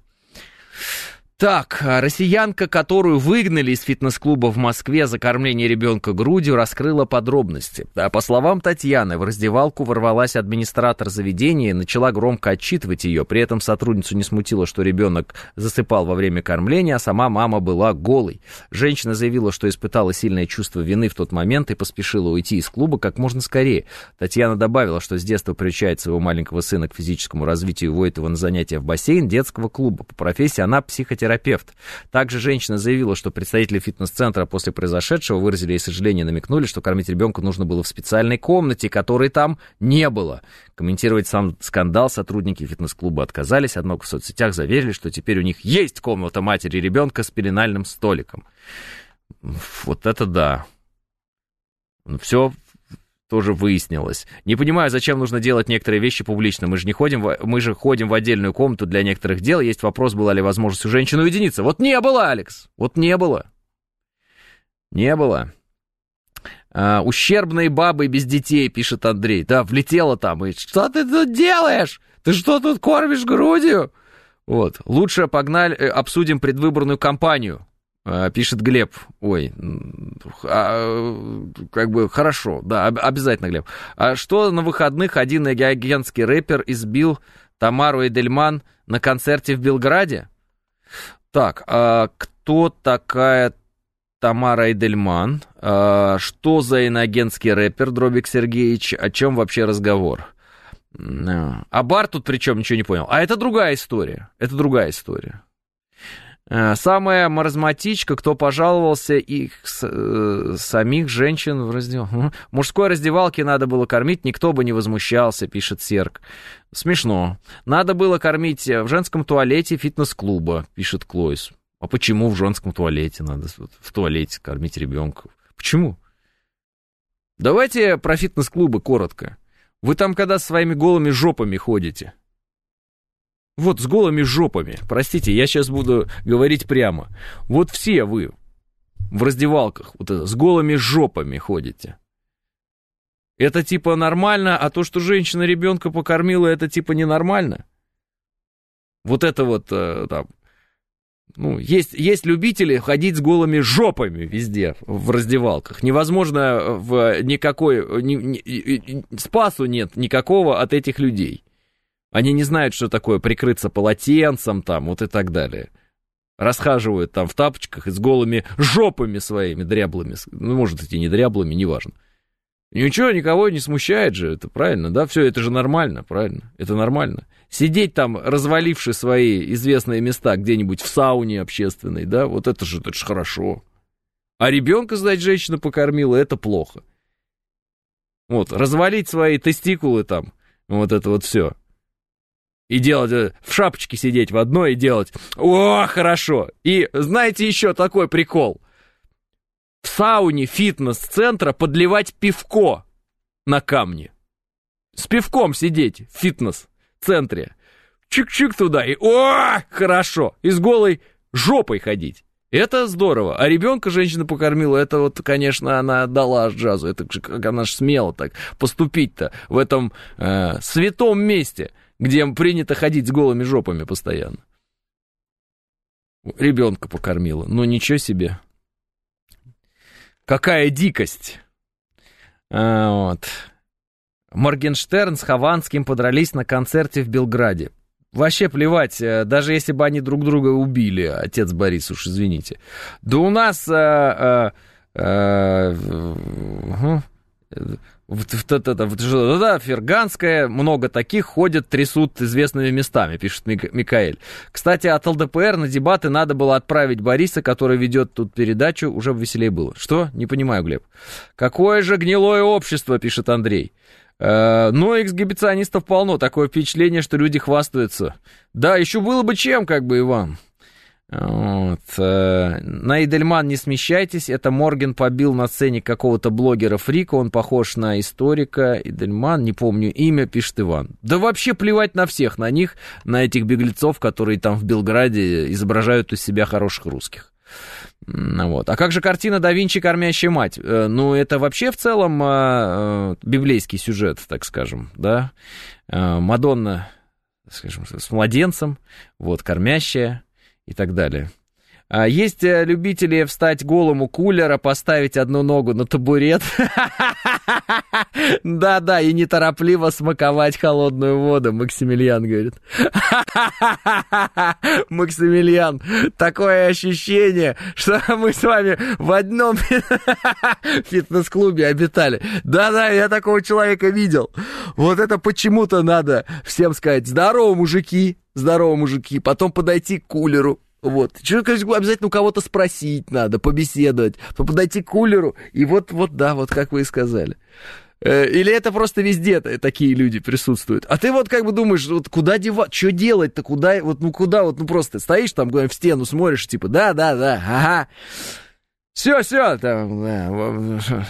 Так, россиянка, которую выгнали из фитнес-клуба в Москве за кормление ребенка грудью, раскрыла подробности. А по словам Татьяны, в раздевалку ворвалась администратор заведения и начала громко отчитывать ее. При этом сотрудницу не смутило, что ребенок засыпал во время кормления, а сама мама была голой. Женщина заявила, что испытала сильное чувство вины в тот момент и поспешила уйти из клуба как можно скорее. Татьяна добавила, что с детства приучает своего маленького сына к физическому развитию и водит его на занятия в бассейн детского клуба. По профессии она психотерапевт терапевт. Также женщина заявила, что представители фитнес-центра после произошедшего выразили ей сожаление и намекнули, что кормить ребенка нужно было в специальной комнате, которой там не было. Комментировать сам скандал сотрудники фитнес-клуба отказались, однако в соцсетях заверили, что теперь у них есть комната матери ребенка с пеленальным столиком. Вот это да. Все тоже выяснилось. Не понимаю, зачем нужно делать некоторые вещи публично. Мы же не ходим, в, мы же ходим в отдельную комнату для некоторых дел. Есть вопрос, была ли возможность у женщины уединиться. Вот не было, Алекс. Вот не было. Не было. А, ущербные бабы без детей, пишет Андрей. Да, влетела там. И что ты тут делаешь? Ты что тут кормишь грудью? Вот. Лучше погнали, э, обсудим предвыборную кампанию. А, пишет Глеб. Ой, а, как бы хорошо, да, обязательно, Глеб. А что на выходных один агентский рэпер избил Тамару Эдельман на концерте в Белграде? Так, а кто такая Тамара Эдельман? А, что за иноагентский рэпер Дробик Сергеевич? О чем вообще разговор? А бар тут причем ничего не понял. А это другая история. Это другая история. Э, самая маразматичка, кто пожаловался их э, самих женщин в раздел. Мужской раздевалке надо было кормить, никто бы не возмущался, пишет Серк. Смешно. Надо было кормить в женском туалете фитнес-клуба, пишет Клойс. А почему в женском туалете надо в туалете кормить ребенка? Почему? Давайте про фитнес-клубы коротко. Вы там когда своими голыми жопами ходите? Вот с голыми жопами. Простите, я сейчас буду говорить прямо. Вот все вы в раздевалках вот это, с голыми жопами ходите. Это типа нормально, а то, что женщина ребенка покормила, это типа ненормально. Вот это вот э, там. Ну, есть, есть любители ходить с голыми жопами везде в раздевалках. Невозможно в никакой... Ни, ни, спасу нет никакого от этих людей. Они не знают, что такое прикрыться полотенцем там, вот и так далее. Расхаживают там в тапочках и с голыми жопами своими дряблыми. Ну, может, эти не дряблыми, неважно. Ничего, никого не смущает же, это правильно, да? Все, это же нормально, правильно? Это нормально. Сидеть там, разваливши свои известные места где-нибудь в сауне общественной, да, вот это же, это же хорошо. А ребенка, значит, женщина покормила, это плохо. Вот, развалить свои тестикулы там, вот это вот все и делать, э, в шапочке сидеть в одной и делать, о, хорошо. И знаете еще такой прикол? В сауне фитнес-центра подливать пивко на камни. С пивком сидеть в фитнес-центре. Чик-чик туда и, о, хорошо. И с голой жопой ходить. Это здорово. А ребенка женщина покормила, это вот, конечно, она дала джазу. Это как она же смела так поступить-то в этом э, святом месте где принято ходить с голыми жопами постоянно. Ребенка покормила. Ну, ничего себе. Какая дикость. А, вот. Моргенштерн с Хованским подрались на концерте в Белграде. Вообще плевать, э, даже если бы они друг друга убили, отец Борис, уж извините. Да у нас... А, а, а, да, Ферганская, много таких ходят, трясут известными местами, пишет Микаэль. Кстати, от ЛДПР на дебаты надо было отправить Бориса, который ведет тут передачу, уже веселее было. Что? Не понимаю, Глеб. Какое же гнилое общество, пишет Андрей. Э, но эксгибиционистов полно, такое впечатление, что люди хвастаются. Да, еще было бы чем, как бы, Иван. Вот. Э, на Идельман не смещайтесь. Это Морген побил на сцене какого-то блогера Фрика. Он похож на историка. Идельман, не помню имя, пишет Иван. Да вообще плевать на всех, на них, на этих беглецов, которые там в Белграде изображают из себя хороших русских. Вот. А как же картина «Да Винчи. Кормящая мать»? Э, ну, это вообще в целом э, библейский сюжет, так скажем, да? Мадонна, скажем, с младенцем, вот, кормящая, и так далее. А есть э, любители встать голому кулера, поставить одну ногу на табурет. Да-да, и неторопливо смаковать холодную воду, Максимилиан говорит. Максимилиан, такое ощущение, что мы с вами в одном фитнес-клубе обитали. Да-да, я такого человека видел. Вот это почему-то надо всем сказать, здорово, мужики, здорово, мужики, потом подойти к кулеру, вот. Обязательно у кого-то спросить надо, побеседовать, подойти к кулеру, и вот, вот, да, вот как вы и сказали. Э, или это просто везде такие люди присутствуют. А ты вот как бы думаешь, вот куда девать, что делать-то, куда, вот, ну куда, вот, ну просто стоишь там в стену, смотришь, типа, да, да, да, ага. Все, все, там, да,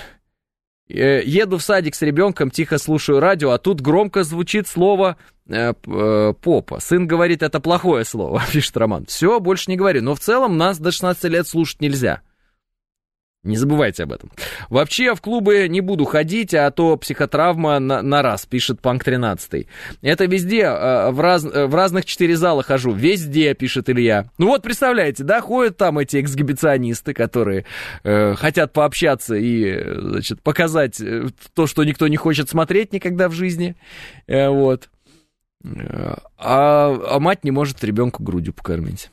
еду в садик с ребенком, тихо слушаю радио, а тут громко звучит слово э, э, попа. Сын говорит, это плохое слово, пишет Роман. Все, больше не говори. Но в целом нас до 16 лет слушать нельзя. Не забывайте об этом. Вообще в клубы не буду ходить, а то психотравма на, на раз, пишет Панк 13. Это везде, э, в, раз, э, в разных четыре зала хожу. Везде, пишет Илья. Ну вот, представляете, да, ходят там эти эксгибиционисты, которые э, хотят пообщаться и, значит, показать э, то, что никто не хочет смотреть никогда в жизни. Э, вот. А, а мать не может ребенку грудью покормить.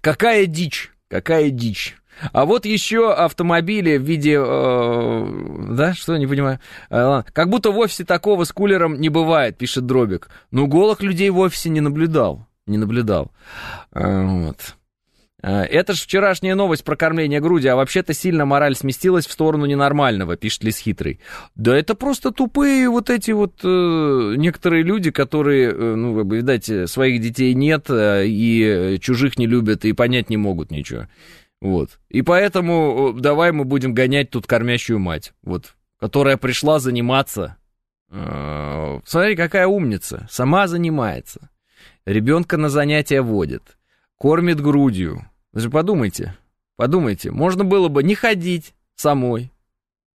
Какая дичь, какая дичь. А вот еще автомобили в виде... Э, да, что, не понимаю. Э, как будто в офисе такого с кулером не бывает, пишет Дробик. Ну, голых людей в офисе не наблюдал. Не наблюдал. Э, вот. Э, это же вчерашняя новость про кормление груди, а вообще-то сильно мораль сместилась в сторону ненормального, пишет Лис Хитрый. Да это просто тупые вот эти вот э, некоторые люди, которые, э, ну, видать, своих детей нет, э, и чужих не любят, и понять не могут ничего. Вот. И поэтому давай мы будем гонять тут кормящую мать, вот, которая пришла заниматься. Э, смотри, какая умница, сама занимается. Ребенка на занятия водит, кормит грудью, даже подумайте, подумайте, можно было бы не ходить самой,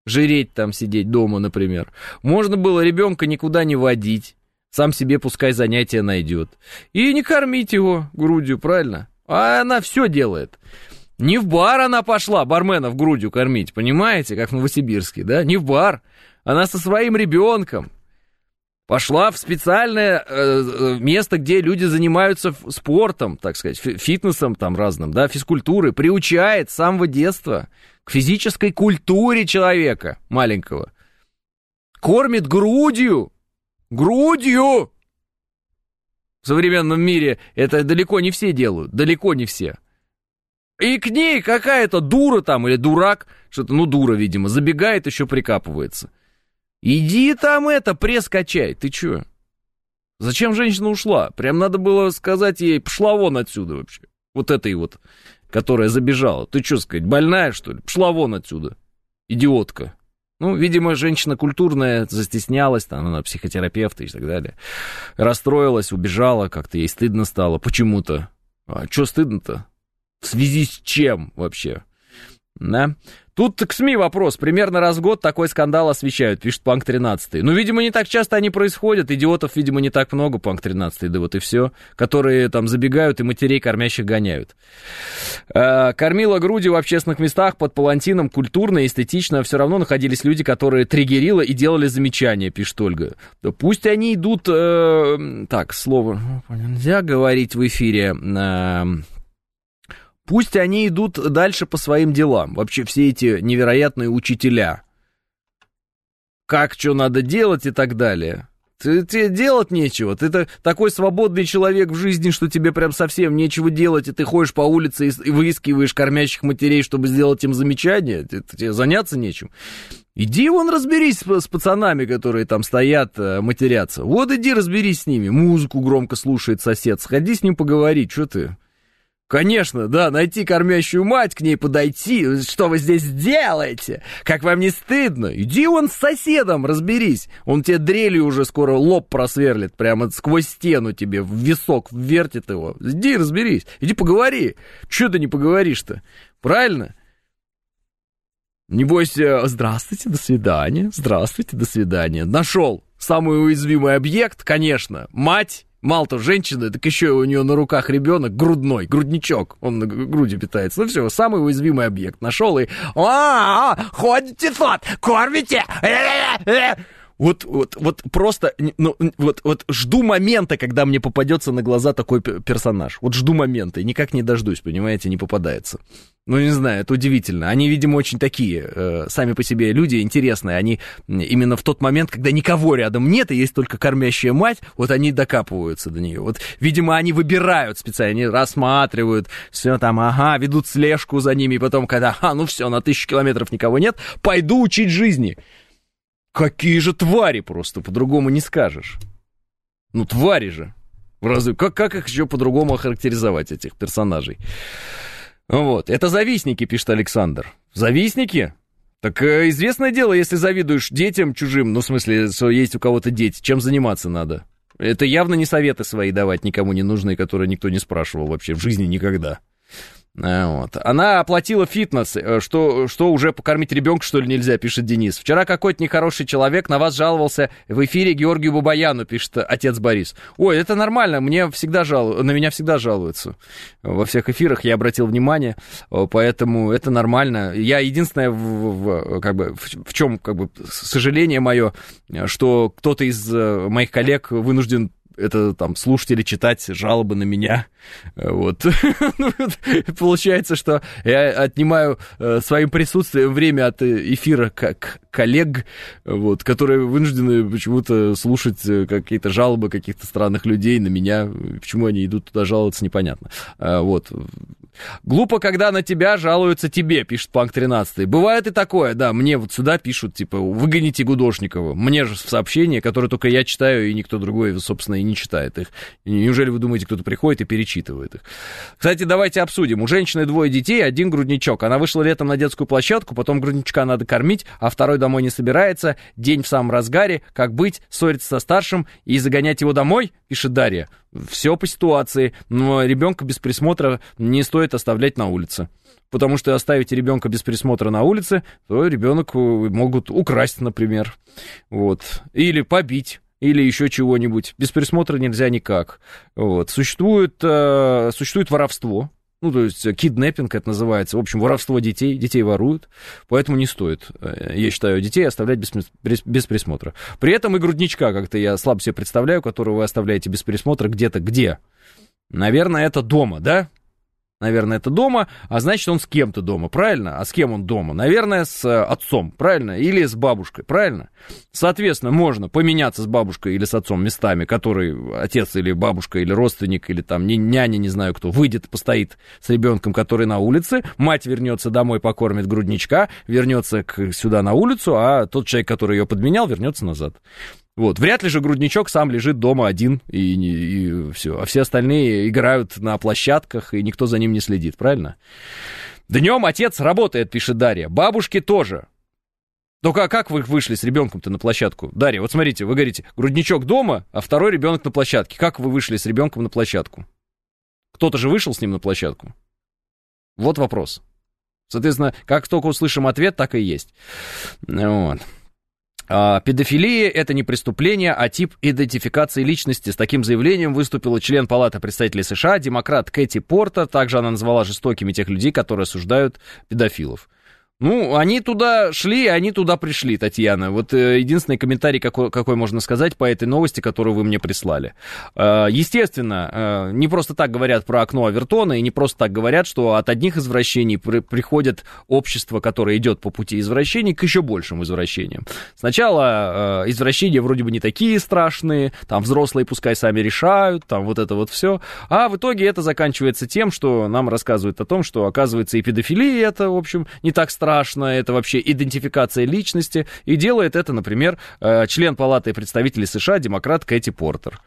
жиреть там, сидеть дома, например. Можно было ребенка никуда не водить, сам себе пускай занятия найдет. И не кормить его грудью, правильно? А она все делает. Не в бар она пошла барменов грудью кормить, понимаете, как в Новосибирске, да? Не в бар. Она со своим ребенком пошла в специальное э, э, место, где люди занимаются спортом, так сказать, фитнесом там разным, да, физкультурой, приучает с самого детства к физической культуре человека маленького. Кормит грудью, грудью. В современном мире это далеко не все делают, далеко не все. И к ней какая-то дура там или дурак, что-то, ну, дура, видимо, забегает, еще прикапывается. Иди там это, пресс качай, ты чё? Зачем женщина ушла? Прям надо было сказать ей, пошла вон отсюда вообще. Вот этой вот, которая забежала. Ты что сказать, больная, что ли? Пошла вон отсюда. Идиотка. Ну, видимо, женщина культурная, застеснялась, там, она психотерапевт и так далее. Расстроилась, убежала, как-то ей стыдно стало почему-то. А что стыдно-то? В связи с чем вообще? Да? Тут к СМИ вопрос. Примерно раз в год такой скандал освещают, пишет Панк 13. Ну, видимо, не так часто они происходят. Идиотов, видимо, не так много, Панк 13, да вот и все. Которые там забегают и матерей кормящих гоняют. Э, кормила грудью в общественных местах под палантином культурно эстетично. Все равно находились люди, которые триггерило и делали замечания, пишет Ольга. Да пусть они идут... Э, так, слово нельзя говорить в эфире... Э, Пусть они идут дальше по своим делам. Вообще все эти невероятные учителя. Как что надо делать и так далее. Тебе делать нечего. Ты такой свободный человек в жизни, что тебе прям совсем нечего делать, и ты ходишь по улице и, выискиваешь кормящих матерей, чтобы сделать им замечание. Тебе заняться нечем. Иди вон разберись с, с пацанами, которые там стоят, э, матерятся. Вот иди разберись с ними. Музыку громко слушает сосед. Сходи с ним поговори. Что ты? Конечно, да, найти кормящую мать, к ней подойти. Что вы здесь делаете? Как вам не стыдно? Иди вон с соседом, разберись. Он тебе дрелью уже скоро лоб просверлит, прямо сквозь стену тебе, в висок вертит его. Иди разберись, иди поговори. Че ты не поговоришь-то? Правильно? Не бойся, здравствуйте, до свидания, здравствуйте, до свидания. Нашел самый уязвимый объект, конечно, мать Мало того, женщина, так еще у нее на руках ребенок грудной, грудничок, он на груди питается. Ну все, самый уязвимый объект нашел и... А, -а, ходите тут, кормите! Вот, вот, вот просто, ну, вот, вот жду момента, когда мне попадется на глаза такой персонаж. Вот жду момента, и никак не дождусь, понимаете, не попадается. Ну, не знаю, это удивительно. Они, видимо, очень такие, э, сами по себе люди интересные. Они именно в тот момент, когда никого рядом нет, и есть только кормящая мать, вот они докапываются до нее. Вот, видимо, они выбирают специально, они рассматривают, все там, ага, ведут слежку за ними, и потом, когда, а, ну все, на тысячу километров никого нет, пойду учить жизни. Какие же твари просто, по-другому не скажешь. Ну, твари же. Разве, как, как их еще по-другому охарактеризовать, этих персонажей? Вот, это завистники, пишет Александр. Завистники? Так э, известное дело, если завидуешь детям чужим, ну, в смысле, что есть у кого-то дети, чем заниматься надо? Это явно не советы свои давать никому не нужные, которые никто не спрашивал вообще в жизни никогда. Э, вот. Она оплатила фитнес, э, что, что уже покормить ребенка, что ли, нельзя, пишет Денис. Вчера какой-то нехороший человек на вас жаловался в эфире Георгию Бабаяну, пишет отец Борис. Ой, это нормально, мне всегда жал... на меня всегда жалуются. Во всех эфирах я обратил внимание, э, поэтому это нормально. Я единственное, в, в, как бы, в, в чем как бы, сожаление мое, что кто-то из моих коллег вынужден это там слушать или читать жалобы на меня. Э, вот. Ну, получается, что я отнимаю э, своим присутствием время от эфира как коллег, вот, которые вынуждены почему-то слушать э, какие-то жалобы каких-то странных людей на меня. Почему они идут туда жаловаться, непонятно. Вот. Глупо, когда на тебя жалуются тебе, пишет Панк 13. Бывает и такое, да, мне вот сюда пишут, типа, выгоните Гудошникова. Мне же в сообщения, которые только я читаю, и никто другой, собственно, и не читает их. Неужели вы думаете, кто-то приходит и перечитывает их? Кстати, давайте обсудим. У женщины двое детей, один грудничок. Она вышла летом на детскую площадку, потом грудничка надо кормить, а второй домой не собирается. День в самом разгаре. Как быть? Ссориться со старшим и загонять его домой? Пишет Дарья. Все по ситуации, но ребенка без присмотра не стоит оставлять на улице. Потому что оставите ребенка без присмотра на улице, то ребенок э, могут украсть, например. Вот. Или побить или еще чего-нибудь. Без присмотра нельзя никак. Вот. Существует, э, существует воровство. Ну, то есть киднеппинг это называется. В общем, воровство детей. Детей воруют. Поэтому не стоит, э, я считаю, детей оставлять без, без присмотра. При этом и грудничка как-то я слабо себе представляю, которого вы оставляете без присмотра где-то где. Наверное, это дома, да? Наверное, это дома, а значит, он с кем-то дома, правильно? А с кем он дома? Наверное, с э, отцом, правильно? Или с бабушкой, правильно? Соответственно, можно поменяться с бабушкой или с отцом местами, который отец или бабушка или родственник или там няня, не знаю кто, выйдет, постоит с ребенком, который на улице, мать вернется домой, покормит грудничка, вернется к, сюда на улицу, а тот человек, который ее подменял, вернется назад. Вот. Вряд ли же грудничок сам лежит дома один и, и, и все. А все остальные играют на площадках, и никто за ним не следит, правильно? Днем отец работает, пишет Дарья. Бабушки тоже. Только как вы вышли с ребенком-то на площадку? Дарья, вот смотрите, вы говорите, грудничок дома, а второй ребенок на площадке. Как вы вышли с ребенком на площадку? Кто-то же вышел с ним на площадку. Вот вопрос. Соответственно, как только услышим ответ, так и есть. Вот. А, педофилия – это не преступление, а тип идентификации личности. С таким заявлением выступила член Палаты представителей США, демократ Кэти Портер. Также она назвала жестокими тех людей, которые осуждают педофилов. Ну, они туда шли, они туда пришли, Татьяна. Вот э, единственный комментарий, какой, какой можно сказать по этой новости, которую вы мне прислали. Э, естественно, э, не просто так говорят про окно Авертона, и не просто так говорят, что от одних извращений при, приходит общество, которое идет по пути извращений, к еще большим извращениям. Сначала э, извращения вроде бы не такие страшные, там взрослые пускай сами решают, там вот это вот все. А в итоге это заканчивается тем, что нам рассказывают о том, что, оказывается, и педофилия это, в общем, не так страшно страшно, это вообще идентификация личности, и делает это, например, э, член Палаты представителей США, демократ Кэти Портер.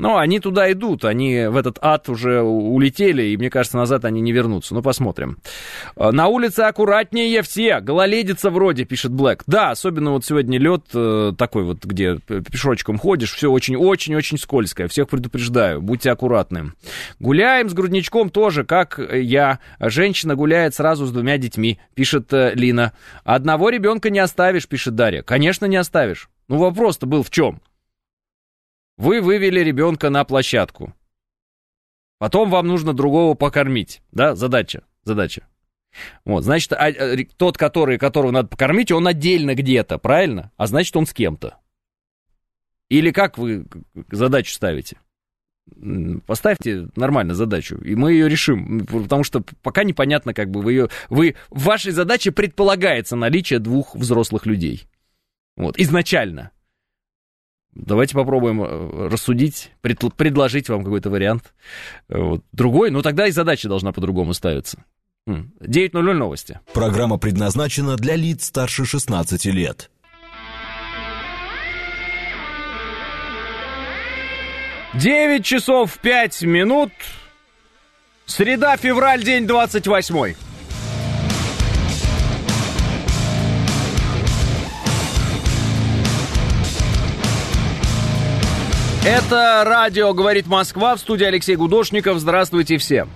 Но они туда идут, они в этот ад уже улетели, и мне кажется, назад они не вернутся. Ну, посмотрим. Э, на улице аккуратнее все, гололедица вроде, пишет Блэк. Да, особенно вот сегодня лед э, такой вот, где пешочком ходишь, все очень-очень-очень скользкое. Всех предупреждаю, будьте аккуратны. Гуляем с грудничком тоже, как я. Женщина гуляет сразу с двумя детьми, пишет э, Лина. Одного ребенка не оставишь, пишет Дарья. Конечно, не оставишь. Ну, вопрос-то был в чем? Вы вывели ребенка на площадку. Потом вам нужно другого покормить. Да, задача, задача. Вот, значит, а, а, тот, который, которого надо покормить, он отдельно где-то, правильно? А значит, он с кем-то. Или как вы задачу ставите? Поставьте нормально задачу, и мы ее решим. Потому что пока непонятно, как бы вы ее. Вы, в вашей задаче предполагается наличие двух взрослых людей. Вот, изначально. Давайте попробуем э, рассудить, пред, предложить вам какой-то вариант. Вот. Другой, ну тогда и задача должна по-другому ставиться. 9.00 новости. Программа предназначена для лиц старше 16 лет. 9 часов 5 минут. Среда, февраль, день 28. Это радио «Говорит Москва» в студии Алексей Гудошников. Здравствуйте всем.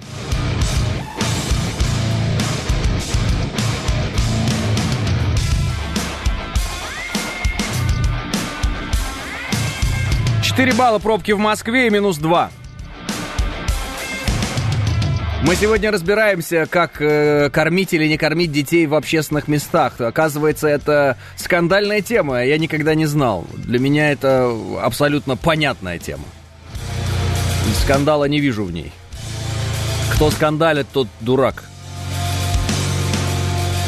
Четыре балла пробки в Москве и минус два. Мы сегодня разбираемся, как э, кормить или не кормить детей в общественных местах. Оказывается, это скандальная тема, я никогда не знал. Для меня это абсолютно понятная тема. Скандала не вижу в ней. Кто скандалит, тот дурак.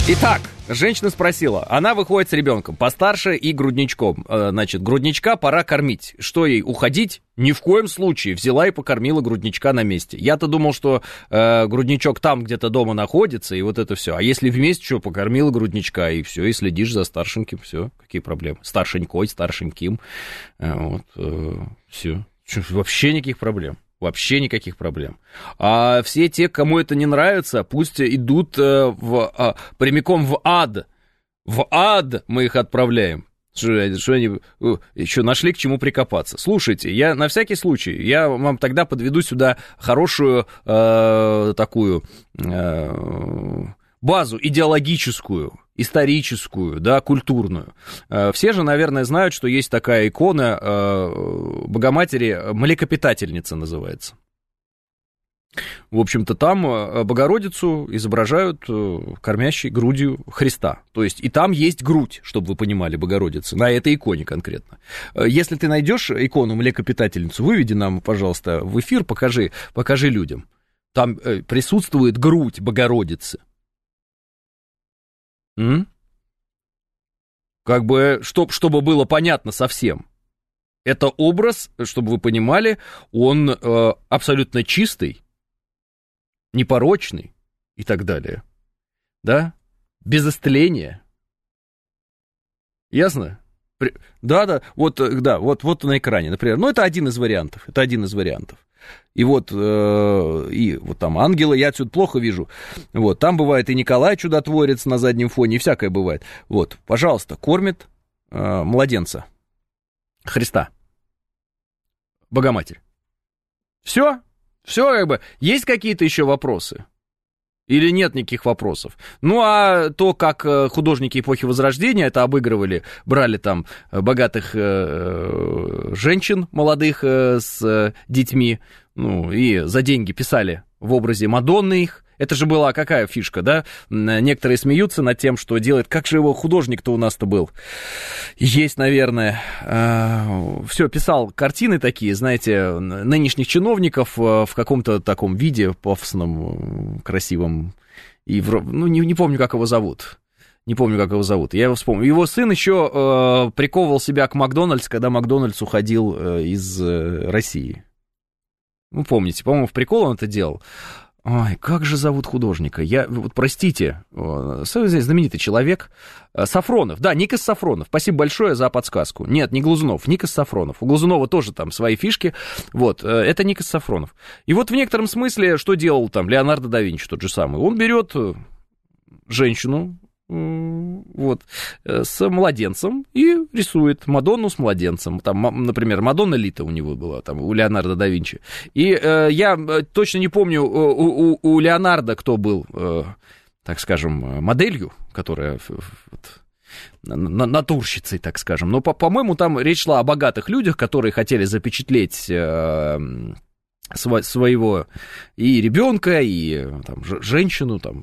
Итак, Женщина спросила, она выходит с ребенком, постарше и грудничком. Э, значит, грудничка пора кормить. Что ей, уходить? Ни в коем случае. Взяла и покормила грудничка на месте. Я-то думал, что э, грудничок там где-то дома находится, и вот это все. А если вместе, что, покормила грудничка, и все, и следишь за старшеньким, все, какие проблемы? Старшенькой, старшеньким. Э, вот, э, все. Вообще никаких проблем. Вообще никаких проблем. А все те, кому это не нравится, пусть идут э, в, а, прямиком в ад. В ад мы их отправляем. Что, что они еще нашли к чему прикопаться. Слушайте, я на всякий случай, я вам тогда подведу сюда хорошую э, такую э, базу идеологическую, историческую, да, культурную. Э, все же, наверное, знают, что есть такая икона э, Богоматери, млекопитательница называется. В общем-то, там э, Богородицу изображают кормящей грудью Христа. То есть и там есть грудь, чтобы вы понимали, Богородицы, на этой иконе конкретно. Если ты найдешь икону млекопитательницу, выведи нам, пожалуйста, в эфир, покажи, покажи людям. Там присутствует грудь Богородицы. М? Как бы, чтоб, чтобы было понятно совсем. Это образ, чтобы вы понимали, он э, абсолютно чистый, непорочный и так далее. Да? Без истления. Ясно? Да, да, вот, э, да, вот, вот на экране, например. Ну, это один из вариантов. Это один из вариантов. И вот, э, и вот там ангелы, я отсюда плохо вижу. Вот, там бывает и Николай Чудотворец на заднем фоне, и всякое бывает. Вот, пожалуйста, кормит э, младенца Христа. Богоматерь. Все, все как бы. Есть какие-то еще вопросы? Или нет никаких вопросов? Ну, а то, как э, художники эпохи Возрождения это обыгрывали, брали там э, богатых э, женщин молодых с детьми, ну, и за деньги писали в образе Мадонны их, это же была какая фишка, да? Некоторые смеются над тем, что делает. Как же его художник-то у нас-то был? Есть, наверное. А, Все, писал картины такие, знаете, нынешних чиновников э, в каком-то таком виде пафосном, красивом. И, ну, не, не помню, как его зовут. Не помню, как его зовут. Я его вспомню. Его сын еще э, приковывал себя к Макдональдс, когда Макдональдс уходил э, из э, России. Ну, помните, по-моему, в прикол он это делал. Ой, как же зовут художника? Я, вот простите, здесь знаменитый человек. Э, Сафронов, да, Никас Сафронов. Спасибо большое за подсказку. Нет, не Глазунов, Никас Сафронов. У Глазунова тоже там свои фишки. Вот, э, это Никас Сафронов. И вот в некотором смысле, что делал там Леонардо да Винчи тот же самый? Он берет э, женщину, вот, э, с младенцем и рисует Мадонну с младенцем. Там, например, Мадонна Лита у него была, там, у Леонардо да Винчи. И э, я э, точно не помню, у, у, у Леонардо кто был, э, так скажем, моделью, которая... Вот, натурщицей, так скажем. Но, по-моему, там речь шла о богатых людях, которые хотели запечатлеть э, своего и ребенка, и там, женщину, там,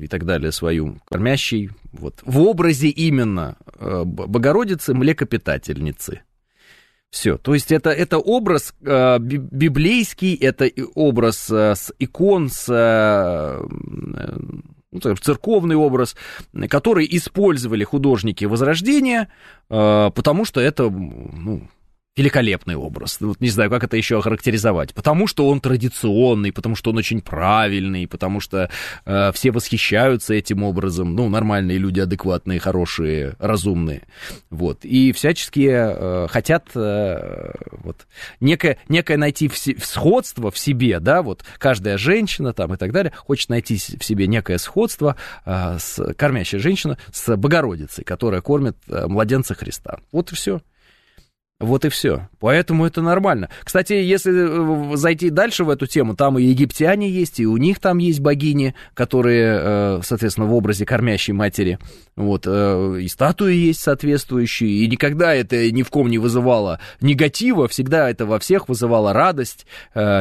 и так далее, свою кормящей, вот, в образе именно э, Богородицы, млекопитательницы. Все, то есть это, это образ э, библейский, это образ э, с икон, с ну, церковный образ, который использовали художники Возрождения, потому что это, ну, великолепный образ. Вот не знаю, как это еще охарактеризовать. Потому что он традиционный, потому что он очень правильный, потому что э, все восхищаются этим образом. Ну, нормальные люди, адекватные, хорошие, разумные. Вот. И всячески э, хотят э, вот, некое, некое найти в, в сходство в себе, да, вот каждая женщина там и так далее хочет найти в себе некое сходство э, с кормящей женщиной с Богородицей, которая кормит э, младенца Христа. Вот и все. Вот и все. Поэтому это нормально. Кстати, если э, зайти дальше в эту тему, там и египтяне есть, и у них там есть богини, которые, э, соответственно, в образе кормящей матери. Вот, э, и статуи есть соответствующие, и никогда это ни в ком не вызывало негатива, всегда это во всех вызывало радость,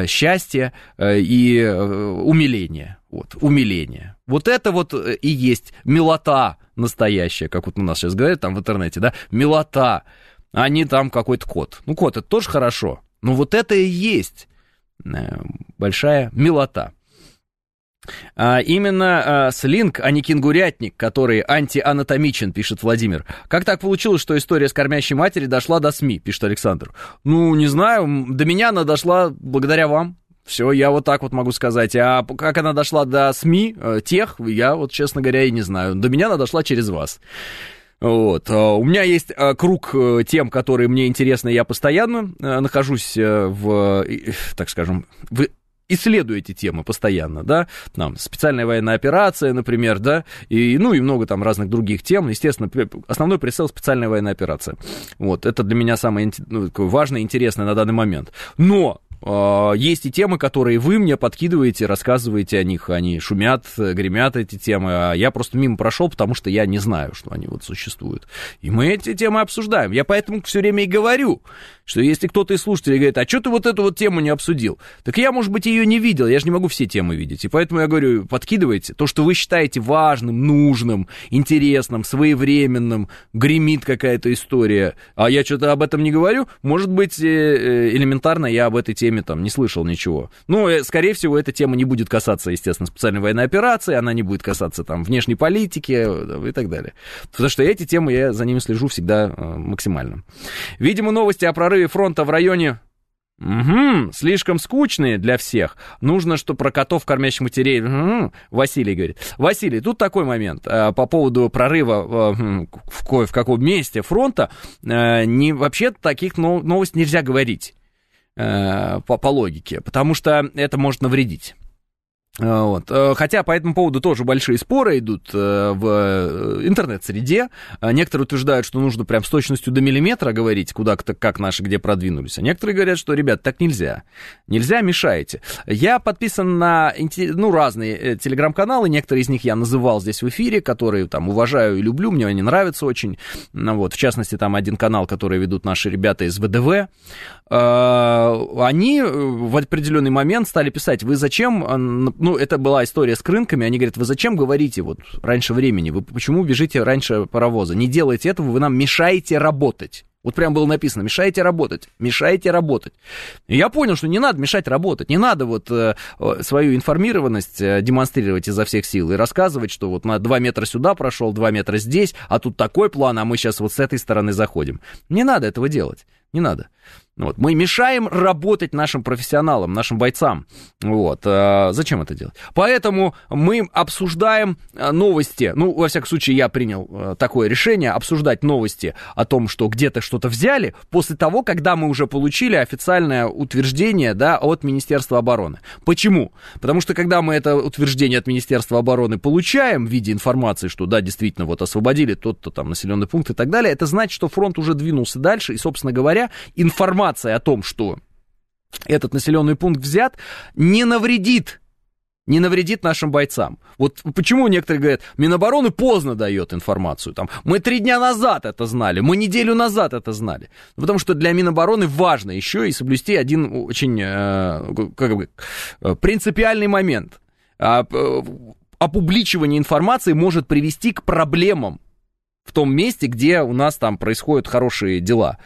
счастье и умиление. Вот, умиление. Вот это вот и есть милота настоящая, как вот у нас сейчас говорят там в интернете, да, милота а не там какой-то кот. Ну, кот это тоже хорошо, но вот это и есть э, большая милота. А, именно а, слинг, а не кенгурятник, который антианатомичен, пишет Владимир. Как так получилось, что история с кормящей матери дошла до СМИ, пишет Александр? Ну, не знаю, до меня она дошла благодаря вам. Все, я вот так вот могу сказать. А как она дошла до СМИ, э, тех, я вот, честно говоря, и не знаю. До меня она дошла через вас. Вот. А, у меня есть а, круг э, тем, которые мне интересны. Я постоянно э, нахожусь в, так скажем, в исследую эти темы постоянно, да, там, специальная военная операция, например, да, и, ну, и много там разных других тем, естественно, основной прицел специальная военная операция, вот, это для меня самое ну, важное интересное на данный момент, но есть и темы, которые вы мне подкидываете, рассказываете о них, они шумят, гремят эти темы, а я просто мимо прошел, потому что я не знаю, что они вот существуют. И мы эти темы обсуждаем. Я поэтому все время и говорю, что если кто-то из слушателей говорит, а что ты вот эту вот тему не обсудил, так я, может быть, ее не видел, я же не могу все темы видеть. И поэтому я говорю, подкидывайте то, что вы считаете важным, нужным, интересным, своевременным, гремит какая-то история, а я что-то об этом не говорю, может быть, э, э, элементарно я об этой теме там не слышал ничего. Ну, э, скорее всего, эта тема не будет касаться, естественно, специальной военной операции, она не будет касаться там внешней политики и так далее. Потому что эти темы, я за ними слежу всегда максимально. Видимо, новости о прорыве фронта в районе Угу, слишком скучные для всех. Нужно, что про котов, кормящих матерей. Угу, Василий говорит. Василий, тут такой момент по поводу прорыва в, в каком месте фронта. Не, вообще таких новостей нельзя говорить. Э, по, по логике, потому что это может навредить. Э, вот. Э, хотя по этому поводу тоже большие споры идут э, в интернет-среде. Некоторые утверждают, что нужно прям с точностью до миллиметра говорить, куда как наши где продвинулись. А некоторые говорят, что, ребят, так нельзя. Нельзя, мешаете. Я подписан на ну, разные телеграм-каналы, некоторые из них я называл здесь в эфире, которые там уважаю и люблю, мне они нравятся очень. Ну, вот, в частности, там один канал, который ведут наши ребята из ВДВ. Они в определенный момент стали писать, вы зачем ну, это была история с рынками, они говорят, вы зачем говорите вот раньше времени, вы почему бежите раньше паровоза? Не делайте этого, вы нам мешаете работать. Вот прям было написано, мешаете работать, мешаете работать. И я понял, что не надо мешать работать, не надо вот э, свою информированность э, демонстрировать изо всех сил и рассказывать, что вот на 2 метра сюда прошел, 2 метра здесь, а тут такой план, а мы сейчас вот с этой стороны заходим. Не надо этого делать, не надо. Вот. Мы мешаем работать нашим профессионалам, нашим бойцам. Вот. А зачем это делать? Поэтому мы обсуждаем э, новости. Ну, во всяком случае, я принял э, такое решение обсуждать новости о том, что где-то что-то взяли, после того, когда мы уже получили официальное утверждение да, от Министерства обороны. Почему? Потому что когда мы это утверждение от Министерства обороны получаем в виде информации, что да, действительно, вот освободили тот-то там населенный пункт и так далее, это значит, что фронт уже двинулся дальше, и, собственно говоря, информация информация о том, что этот населенный пункт взят, не навредит не навредит нашим бойцам. Вот почему некоторые говорят, Минобороны поздно дает информацию. Там, мы три дня назад это знали, мы неделю назад это знали. Потому что для Минобороны важно еще и соблюсти один очень э, как бы, э, принципиальный момент. А, э, опубличивание информации может привести к проблемам в том месте, где у нас там происходят хорошие дела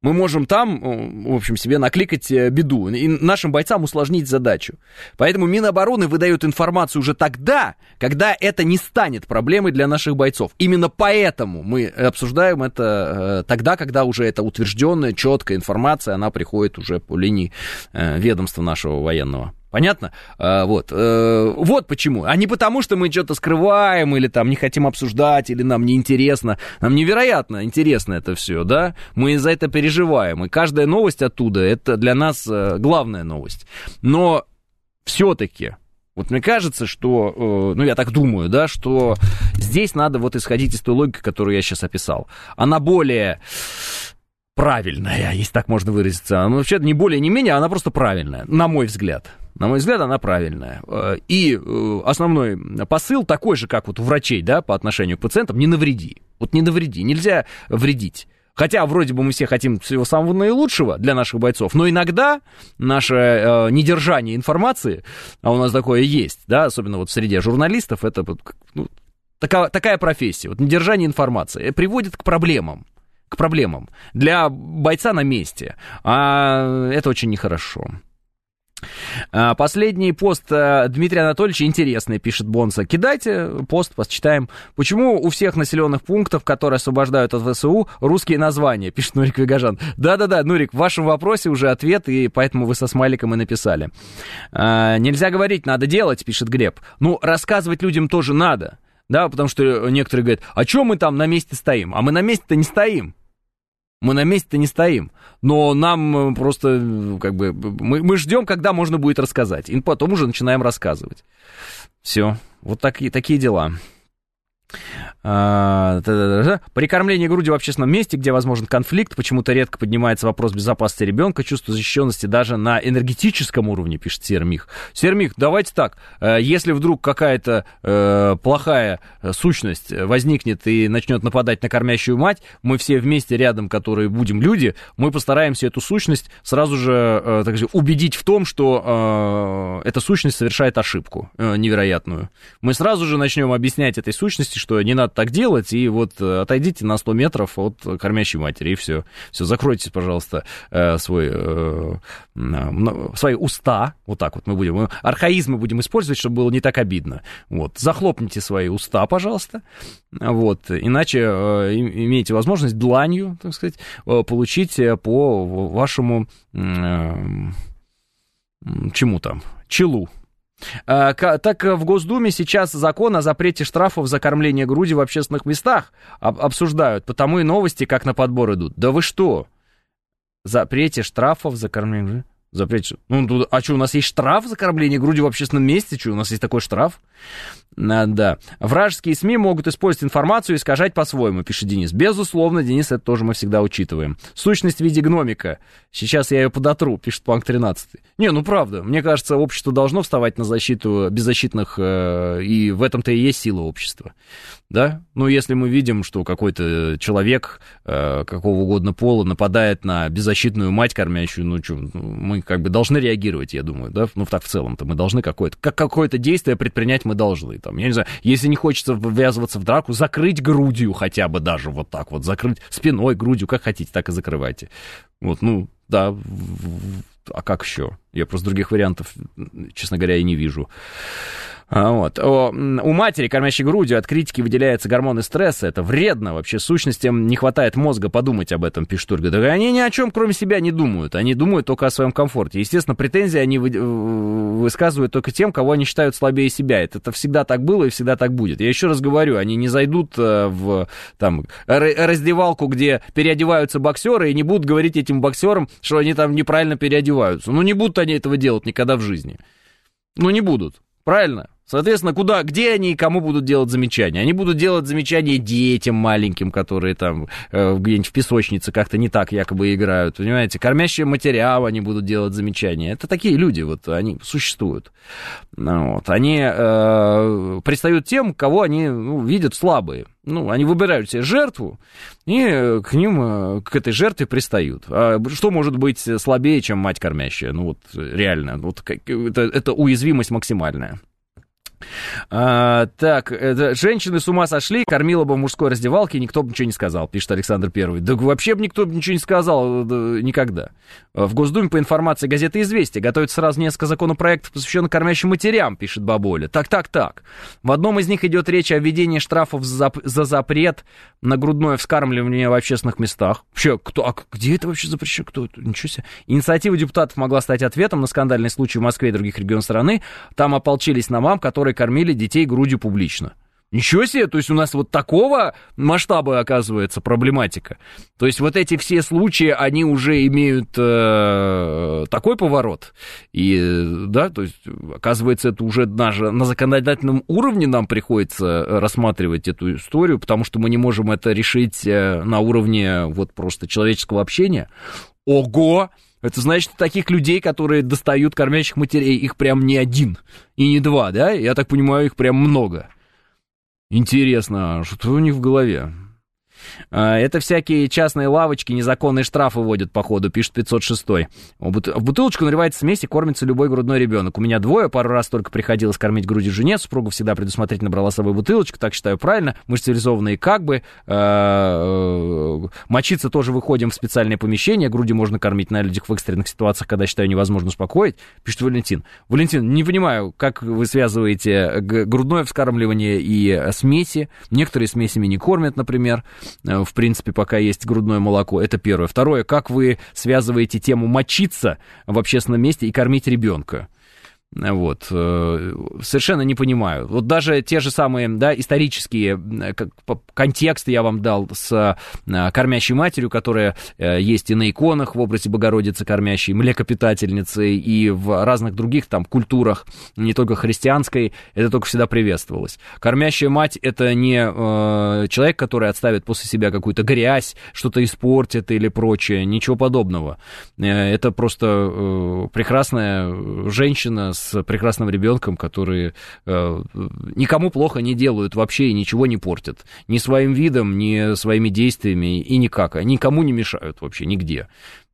мы можем там, в общем, себе накликать э, беду и нашим бойцам усложнить задачу. Поэтому Минобороны выдает информацию уже тогда, когда это не станет проблемой для наших бойцов. Именно поэтому мы обсуждаем это э, тогда, когда уже это утвержденная, четкая информация, она приходит уже по линии э, ведомства нашего военного. Понятно? А, вот. А, вот почему. А не потому, что мы что-то скрываем или там не хотим обсуждать, или нам неинтересно. Нам невероятно интересно это все, да? Мы за это переживаем. И каждая новость оттуда, это для нас э, главная новость. Но все-таки, вот мне кажется, что, ну я так думаю, да, что здесь надо вот исходить из той логики, которую я сейчас описал. Она более правильная, если так можно выразиться. Она вообще не более, не менее, она просто правильная, на мой взгляд. На мой взгляд, она правильная. Э, и э, основной посыл такой же, как вот у врачей, да, по отношению к пациентам, не навреди. Вот не навреди, нельзя вредить. Хотя вроде бы мы все хотим всего самого наилучшего для наших бойцов, но иногда наше э, недержание информации, а у нас такое есть, да, особенно вот в среде журналистов, это ну, такая, такая профессия, вот недержание информации, приводит к проблемам к проблемам для бойца на месте. А это очень нехорошо. А, последний пост а, Дмитрия Анатольевича интересный, пишет Бонса. Кидайте пост, почитаем. Почему у всех населенных пунктов, которые освобождают от ВСУ, русские названия, пишет Нурик Вигажан. Да-да-да, Нурик, в вашем вопросе уже ответ, и поэтому вы со смайликом и написали. А, нельзя говорить, надо делать, пишет Глеб. Ну, рассказывать людям тоже надо. Да, потому что некоторые говорят, а что мы там на месте стоим? А мы на месте-то не стоим. Мы на месте-то не стоим. Но нам э, просто, э, как бы, мы, мы ждем, когда можно будет рассказать. И потом уже начинаем рассказывать. Все. Вот такие, такие дела. А, При кормлении грудью в общественном месте, где возможен конфликт, почему-то редко поднимается вопрос безопасности ребенка, чувство защищенности даже на энергетическом уровне, пишет Сермих. Сермих, давайте так, э, если вдруг какая-то э, плохая э, сущность возникнет и начнет нападать на кормящую мать, мы все вместе рядом, которые будем люди, мы постараемся эту сущность сразу же так сказать, убедить в том, что эта сущность совершает ошибку невероятную. Мы сразу же начнем объяснять этой сущности, что не надо так делать, и вот э, отойдите на 100 метров от кормящей матери, и все. Все, закройте, пожалуйста, э, свой, э, свои уста, вот так вот мы будем, архаизмы будем использовать, чтобы было не так обидно. Вот, захлопните свои уста, пожалуйста, вот, иначе имеете возможность дланью, так сказать, получить по вашему чему там, челу, так в Госдуме сейчас закон о запрете штрафов за кормление груди в общественных местах обсуждают, потому и новости как на подбор идут. Да вы что? Запрете штрафов за кормление груди? Запрете. Ну, а что, у нас есть штраф за кормление груди в общественном месте? Что, у нас есть такой штраф? А, да. Вражеские СМИ могут использовать информацию и искажать по-своему, пишет Денис. Безусловно, Денис, это тоже мы всегда учитываем. Сущность в виде гномика. Сейчас я ее подотру, пишет Панк 13. Не, ну правда, мне кажется, общество должно вставать на защиту беззащитных, э, и в этом-то и есть сила общества. Да? Ну, если мы видим, что какой-то человек э, какого угодно пола нападает на беззащитную мать кормящую, ну, что, ну, мы как бы должны реагировать, я думаю, да? Ну, так в целом-то мы должны какое-то, как какое-то действие предпринять мы должны. Там, я не знаю, если не хочется ввязываться в драку, закрыть грудью хотя бы даже вот так вот, закрыть спиной, грудью, как хотите, так и закрывайте. Вот, ну, да, а как еще? Я просто других вариантов, честно говоря, и не вижу. А, вот. О, у матери, кормящей грудью, от критики выделяются гормоны стресса. Это вредно. Вообще, сущностям не хватает мозга подумать об этом, пишет Ольга. Да они ни о чем, кроме себя, не думают. Они думают только о своем комфорте. Естественно, претензии они вы... высказывают только тем, кого они считают слабее себя. Это, это всегда так было и всегда так будет. Я еще раз говорю, они не зайдут э, в там, раздевалку, где переодеваются боксеры, и не будут говорить этим боксерам, что они там неправильно переодеваются. Ну, не будут они этого делать никогда в жизни. Ну, не будут. Правильно? Соответственно, куда, где они и кому будут делать замечания? Они будут делать замечания детям маленьким, которые там э, где-нибудь в песочнице как-то не так якобы играют, понимаете? Кормящим матерям они будут делать замечания. Это такие люди, вот они существуют. Ну вот. Они э, предстают тем, кого они ну, видят слабые. Ну, они выбирают себе жертву, и к ним, э, к этой жертве пристают. А что может быть слабее, чем мать кормящая? Ну, вот реально, вот это, это уязвимость максимальная. А, так, это, женщины с ума сошли, кормила бы в мужской раздевалке, никто бы ничего не сказал, пишет Александр Первый. Да вообще бы никто бы ничего не сказал да, никогда. В Госдуме по информации газеты «Известия» готовится сразу несколько законопроектов, посвященных кормящим матерям, пишет Баболя. Так, так, так. В одном из них идет речь о введении штрафов за, за запрет на грудное вскармливание в общественных местах. Вообще, кто, а где это вообще запрещено? Кто это? Ничего себе. Инициатива депутатов могла стать ответом на скандальный случай в Москве и других регионах страны. Там ополчились на мам, которые кормили детей грудью публично. Ничего себе, то есть у нас вот такого масштаба оказывается проблематика. То есть вот эти все случаи, они уже имеют э, такой поворот. И да, то есть оказывается это уже даже на законодательном уровне нам приходится рассматривать эту историю, потому что мы не можем это решить э, на уровне вот просто человеческого общения. Ого! Это значит, таких людей, которые достают кормящих матерей, их прям не один и не два, да? Я так понимаю, их прям много. Интересно, а что у них в голове? А, это всякие частные лавочки, незаконные штрафы вводят, походу, пишет 506. В бутылочку наливается смесь и кормится любой грудной ребенок. У меня двое, пару раз только приходилось кормить грудью жене, супруга всегда предусмотрительно брала с собой бутылочку, так считаю правильно. Мы цивилизованные как бы. А, э, мочиться тоже выходим в специальное помещение, груди можно кормить на людях в экстренных ситуациях, когда, считаю, невозможно успокоить, пишет Валентин. Валентин, не понимаю, как вы связываете грудное вскармливание и смеси. Некоторые смесями не кормят, например. Э, в принципе, пока есть грудное молоко. Это первое. Второе, как вы связываете тему мочиться в общественном месте и кормить ребенка? Вот. Э, совершенно не понимаю. Вот даже те же самые, да, исторические контексты я вам дал с э, кормящей матерью, которая э, есть и на иконах в образе Богородицы кормящей, млекопитательницы, и в разных других там культурах, не только христианской, это только всегда приветствовалось. Кормящая мать — это не человек, который отставит после себя какую-то грязь, что-то испортит или прочее, ничего подобного. Это просто прекрасная женщина с прекрасным ребенком, которые э, никому плохо не делают вообще и ничего не портят. Ни своим видом, ни своими действиями и никак. Они никому не мешают вообще, нигде.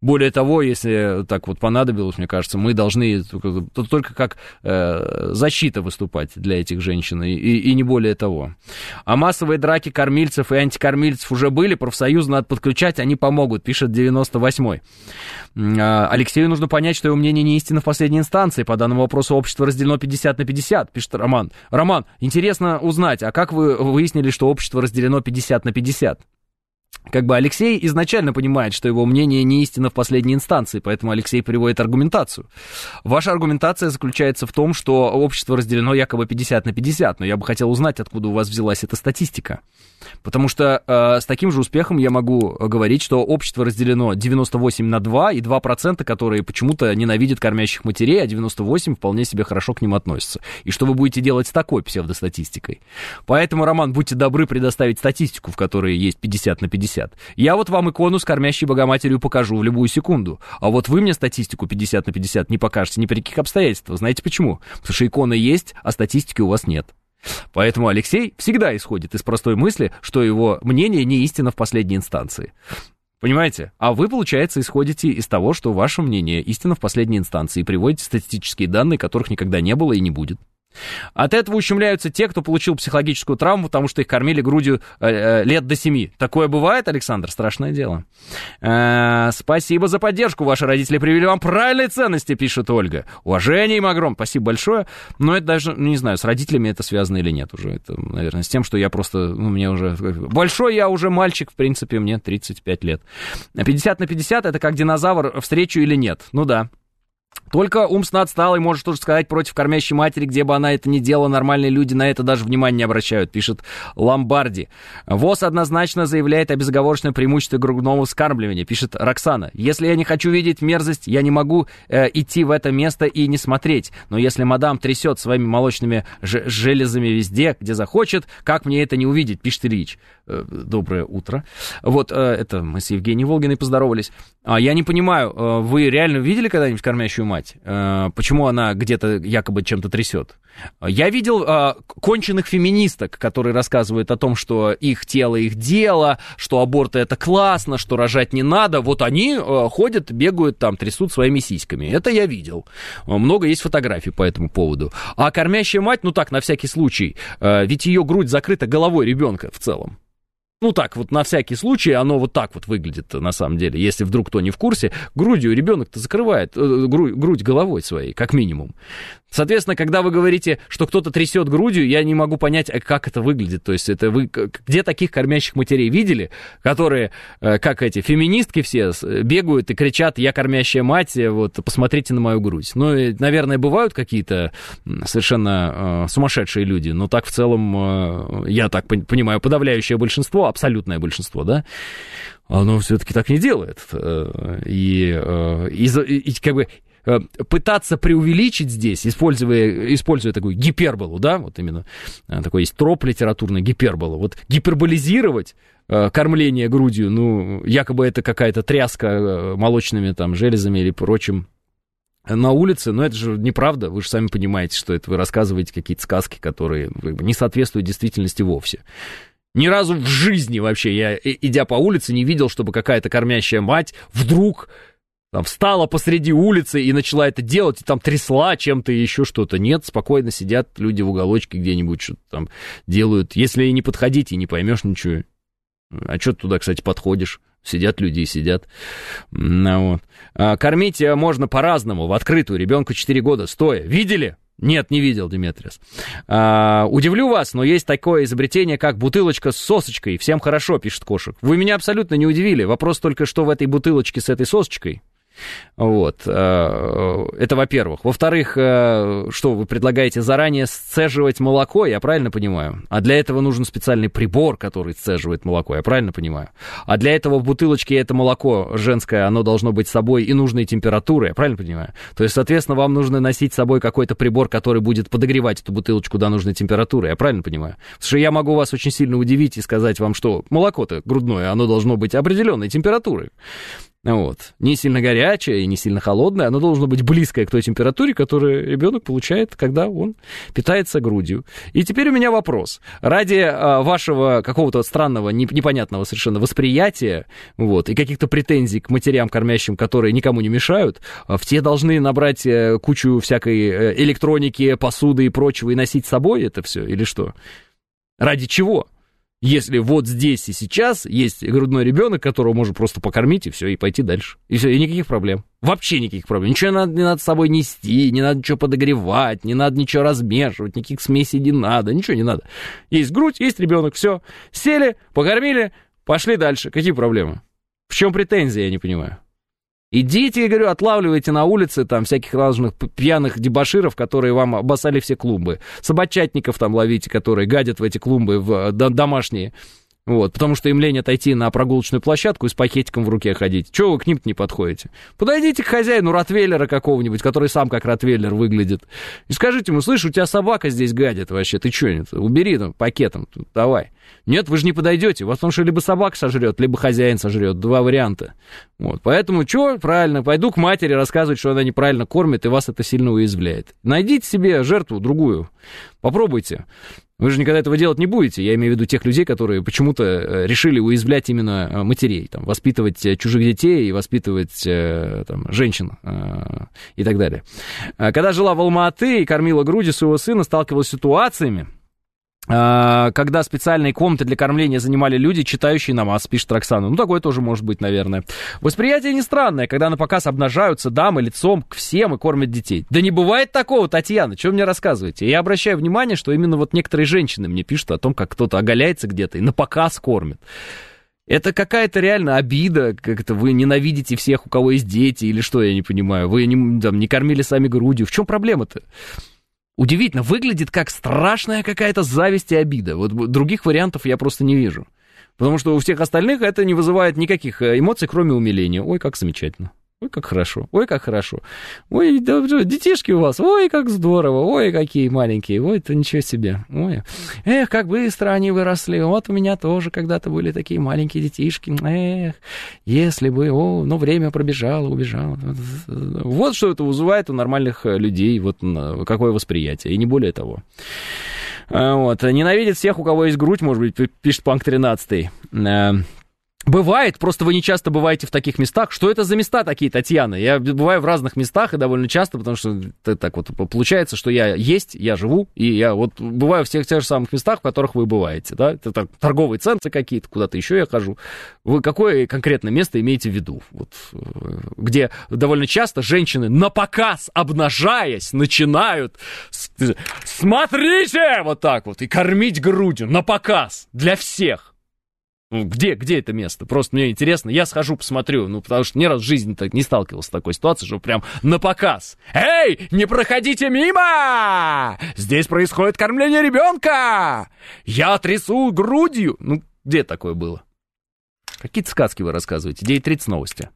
Более того, если так вот понадобилось, мне кажется, мы должны только как э, защита выступать для этих женщин, и, и не более того. А массовые драки кормильцев и антикормильцев уже были, профсоюз надо подключать, они помогут, пишет 98-й. А, Алексею нужно понять, что его мнение не истина в последней инстанции. По данному вопросу общество разделено 50 на 50, пишет Роман. Роман, интересно узнать, а как вы выяснили, что общество разделено 50 на 50? Как бы Алексей изначально понимает, что его мнение не истина в последней инстанции, поэтому Алексей приводит аргументацию. Ваша аргументация заключается в том, что общество разделено якобы 50 на 50, но я бы хотел узнать, откуда у вас взялась эта статистика. Потому что э, с таким же успехом я могу говорить, что общество разделено 98 на 2 и 2%, которые почему-то ненавидят кормящих матерей, а 98 вполне себе хорошо к ним относятся. И что вы будете делать с такой псевдостатистикой? Поэтому, Роман, будьте добры предоставить статистику, в которой есть 50 на 50. Я вот вам икону с кормящей Богоматерью покажу в любую секунду. А вот вы мне статистику 50 на 50 не покажете ни при каких обстоятельствах. Знаете почему? Потому что икона есть, а статистики у вас нет. Поэтому Алексей всегда исходит из простой мысли, что его мнение не истина в последней инстанции. Понимаете? А вы, получается, исходите из того, что ваше мнение истина в последней инстанции и приводите статистические данные, которых никогда не было и не будет. От этого ущемляются те, кто получил психологическую травму, потому что их кормили грудью э, э, лет до семи. Такое бывает, Александр? Страшное дело. Э, спасибо за поддержку. Ваши родители привели вам правильные ценности, пишет Ольга. Уважение им огромное. Спасибо большое. Но это даже, ну, не знаю, с родителями это связано или нет уже. Это, наверное, с тем, что я просто, ну, мне уже... Большой я уже мальчик, в принципе, мне 35 лет. 50 на 50 это как динозавр, встречу или нет. Ну да, только умственно отсталый может тоже сказать против кормящей матери, где бы она это ни делала, нормальные люди на это даже внимания не обращают, пишет Ломбарди. ВОЗ однозначно заявляет о безоговорочном преимуществе грудного вскармливания, пишет Роксана. Если я не хочу видеть мерзость, я не могу э, идти в это место и не смотреть. Но если мадам трясет своими молочными железами везде, где захочет, как мне это не увидеть, пишет Ильич. Э, доброе утро. Вот, э, это мы с Евгенией Волгиной поздоровались. А я не понимаю, э, вы реально видели когда-нибудь кормящую мать? Почему она где-то якобы чем-то трясет? Я видел конченых феминисток, которые рассказывают о том, что их тело их дело, что аборты это классно, что рожать не надо. Вот они ходят, бегают там, трясут своими сиськами. Это я видел. Много есть фотографий по этому поводу. А кормящая мать, ну так, на всякий случай, ведь ее грудь закрыта головой ребенка в целом. Ну так, вот на всякий случай оно вот так вот выглядит на самом деле. Если вдруг кто не в курсе, грудью ребенок-то закрывает, э, грудь, грудь головой своей, как минимум. Соответственно, когда вы говорите, что кто-то трясет грудью, я не могу понять, а как это выглядит. То есть это вы где таких кормящих матерей видели, которые, э, как эти феминистки все, бегают и кричат, я кормящая мать, вот посмотрите на мою грудь. Ну, наверное, бывают какие-то совершенно э, сумасшедшие люди, но так в целом, э, я так понимаю, подавляющее большинство, абсолютное большинство, да, оно все-таки так не делает. И, и, и как бы Э, пытаться преувеличить здесь, используя, используя такую гиперболу, да, вот именно э, такой есть троп литературный гипербола, вот гиперболизировать э, кормление грудью, ну, якобы это какая-то тряска молочными там железами или прочим на улице, но это же неправда, вы же сами понимаете, что это вы рассказываете какие-то сказки, которые не соответствуют действительности вовсе. Ни разу в жизни вообще я, идя по улице, не видел, чтобы какая-то кормящая мать вдруг там встала посреди улицы и начала это делать, и там трясла чем-то и еще что-то. Нет, спокойно сидят люди в уголочке где-нибудь, что-то там делают. Если не подходить, и не поймешь ничего. А что ты туда, кстати, подходишь? Сидят люди и сидят. Ну, вот. а, кормить можно по-разному, в открытую, ребенку 4 года, стоя. Видели? Нет, не видел, Диметриас. А, удивлю вас, но есть такое изобретение, как бутылочка с сосочкой. Всем хорошо, пишет Кошек. Вы меня абсолютно не удивили. Вопрос только, что в этой бутылочке с этой сосочкой. Вот. Э, это во-первых. Во-вторых, э, что вы предлагаете заранее сцеживать молоко, я правильно понимаю? А для этого нужен специальный прибор, который сцеживает молоко, я правильно понимаю? А для этого в бутылочке это молоко женское, оно должно быть с собой и нужной температуры, я правильно понимаю? То есть, соответственно, вам нужно носить с собой какой-то прибор, который будет подогревать эту бутылочку до нужной температуры, я правильно понимаю? Потому что я могу вас очень сильно удивить и сказать вам, что молоко-то грудное, оно должно быть определенной температуры. Вот. Не сильно горячее и не сильно холодное, оно должно быть близкое к той температуре, которую ребенок получает, когда он питается грудью. И теперь у меня вопрос. Ради а, вашего какого-то странного, непонятного совершенно восприятия, вот, и каких-то претензий к матерям кормящим, которые никому не мешают, а, все должны набрать э, кучу всякой э, электроники, посуды и прочего и носить с собой это все, или что? Ради чего? Если вот здесь и сейчас есть грудной ребенок, которого можно просто покормить и все, и пойти дальше. И все, и никаких проблем. Вообще никаких проблем. Ничего не надо, не надо с собой нести, не надо ничего подогревать, не надо ничего размешивать, никаких смесей не надо, ничего не надо. Есть грудь, есть ребенок, все. Сели, покормили, пошли дальше. Какие проблемы? В чем претензии, я не понимаю. Идите, я говорю, отлавливайте на улице там всяких разных пьяных дебаширов, которые вам обоссали все клумбы. Собачатников там ловите, которые гадят в эти клумбы в, э, домашние. Вот, потому что им лень отойти на прогулочную площадку и с пакетиком в руке ходить. Чего вы к ним не подходите? Подойдите к хозяину ротвейлера какого-нибудь, который сам как ротвейлер выглядит. И скажите ему, слышь, у тебя собака здесь гадит вообще, ты что, нет? убери там пакетом, давай. Нет, вы же не подойдете, вас потому что либо собака сожрет, либо хозяин сожрет, два варианта. Вот, поэтому что, правильно, пойду к матери рассказывать, что она неправильно кормит, и вас это сильно уязвляет. Найдите себе жертву другую, попробуйте. Вы же никогда этого делать не будете. Я имею в виду тех людей, которые почему-то э, решили уязвлять именно э, матерей, там, воспитывать э, чужих детей и воспитывать там, женщин и так далее. Когда жила в Алма-Аты и кормила грудью своего сына, сталкивалась с ситуациями, когда специальные комнаты для кормления занимали люди, читающие намаз, пишет Роксана. Ну, такое тоже может быть, наверное. Восприятие не странное, когда на показ обнажаются дамы лицом к всем и кормят детей. Да не бывает такого, Татьяна, что вы мне рассказываете? Я обращаю внимание, что именно вот некоторые женщины мне пишут о том, как кто-то оголяется где-то и на показ кормит. Это какая-то реально обида, как-то вы ненавидите всех, у кого есть дети, или что, я не понимаю. Вы не, там, не кормили сами грудью. В чем проблема-то? Удивительно, выглядит как страшная какая-то зависть и обида. Вот других вариантов я просто не вижу. Потому что у всех остальных это не вызывает никаких э, эмоций, кроме умиления. Ой, как замечательно. Ой, как хорошо, ой, как хорошо. Ой, да, детишки у вас, ой, как здорово, ой, какие маленькие, ой, это ничего себе. Ой, эх, как быстро они выросли. Вот у меня тоже когда-то были такие маленькие детишки. Эх, если бы, о, ну, время пробежало, убежало. Вот что это вызывает у нормальных э, людей, вот какое восприятие, и не более того. А, вот. Ненавидит всех, у кого есть грудь, может быть, пишет Панк 13. Бывает, просто вы не часто бываете в таких местах. Что это за места такие, Татьяна? Я бываю в разных местах и довольно часто, потому что так вот получается, что я есть, я живу, и я вот бываю в тех, тех же самых местах, в которых вы бываете, да? Это так, торговые центры какие-то, куда-то еще я хожу. Вы какое конкретно место имеете в виду? Вот, э, где довольно часто женщины на показ, обнажаясь, начинают смотрите вот так вот и кормить грудью на показ для всех. Ну, где, где это место? Просто мне интересно, я схожу, посмотрю, ну, потому что ни раз в жизни так не сталкивался с такой ситуацией, что прям на показ. Эй, не проходите мимо! Здесь происходит кормление ребенка! Я трясу грудью! Ну, где такое было? Какие-то сказки вы рассказываете. 9.30 новости.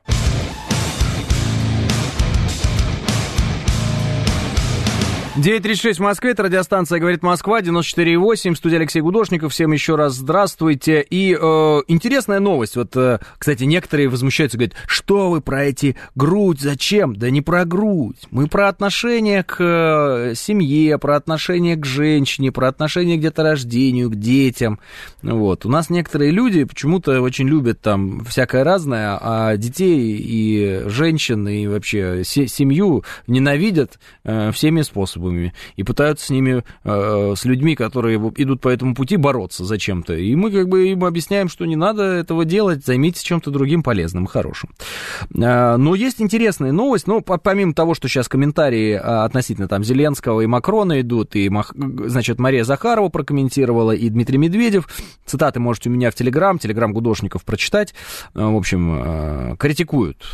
9.36 в Москве, это радиостанция «Говорит Москва», 94.8, студия Алексей Гудошников, всем еще раз здравствуйте. И э, интересная новость, вот, э, кстати, некоторые возмущаются, говорят, что вы про эти грудь, зачем? Да не про грудь, мы про отношение к э, семье, про отношение к женщине, про отношение к деторождению, к детям. Вот, у нас некоторые люди почему-то очень любят там всякое разное, а детей и женщин, и вообще семью ненавидят э, всеми способами способами и пытаются с ними, э, с людьми, которые идут по этому пути, бороться зачем-то. И мы как бы им объясняем, что не надо этого делать, займитесь чем-то другим полезным, хорошим. Э, но есть интересная новость, ну, помимо того, что сейчас комментарии э, относительно там Зеленского и Макрона идут, и, значит, Мария Захарова прокомментировала, и Дмитрий Медведев, цитаты можете у меня в Телеграм, Телеграм Гудошников прочитать, в общем, критикуют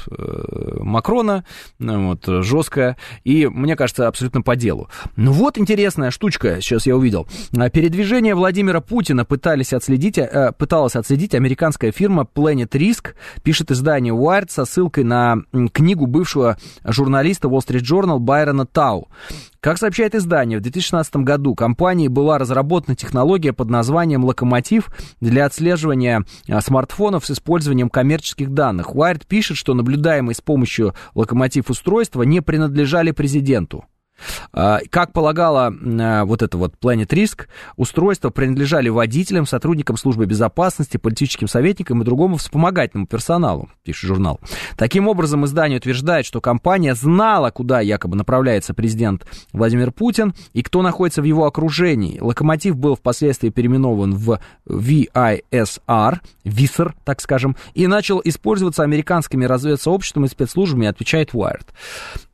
Макрона, вот, жестко, и, мне кажется, абсолютно по делу. Ну вот интересная штучка, сейчас я увидел. А, передвижение Владимира Путина пытались отследить, э, пыталась отследить американская фирма Planet Risk, пишет издание Wired со ссылкой на книгу бывшего журналиста Wall Street Journal Байрона Тау. Как сообщает издание, в 2016 году компанией была разработана технология под названием «Локомотив» для отслеживания а, смартфонов с использованием коммерческих данных. Wired пишет, что наблюдаемые с помощью «Локомотив» устройства не принадлежали президенту. А, как полагала а, вот это вот Planet Risk, устройства принадлежали водителям, сотрудникам службы безопасности, политическим советникам и другому вспомогательному персоналу, пишет журнал. Таким образом, издание утверждает, что компания знала, куда якобы направляется президент Владимир Путин и кто находится в его окружении. Локомотив был впоследствии переименован в VISR, ВИСР, так скажем, и начал использоваться американскими разведсообществами и спецслужбами, отвечает Wired.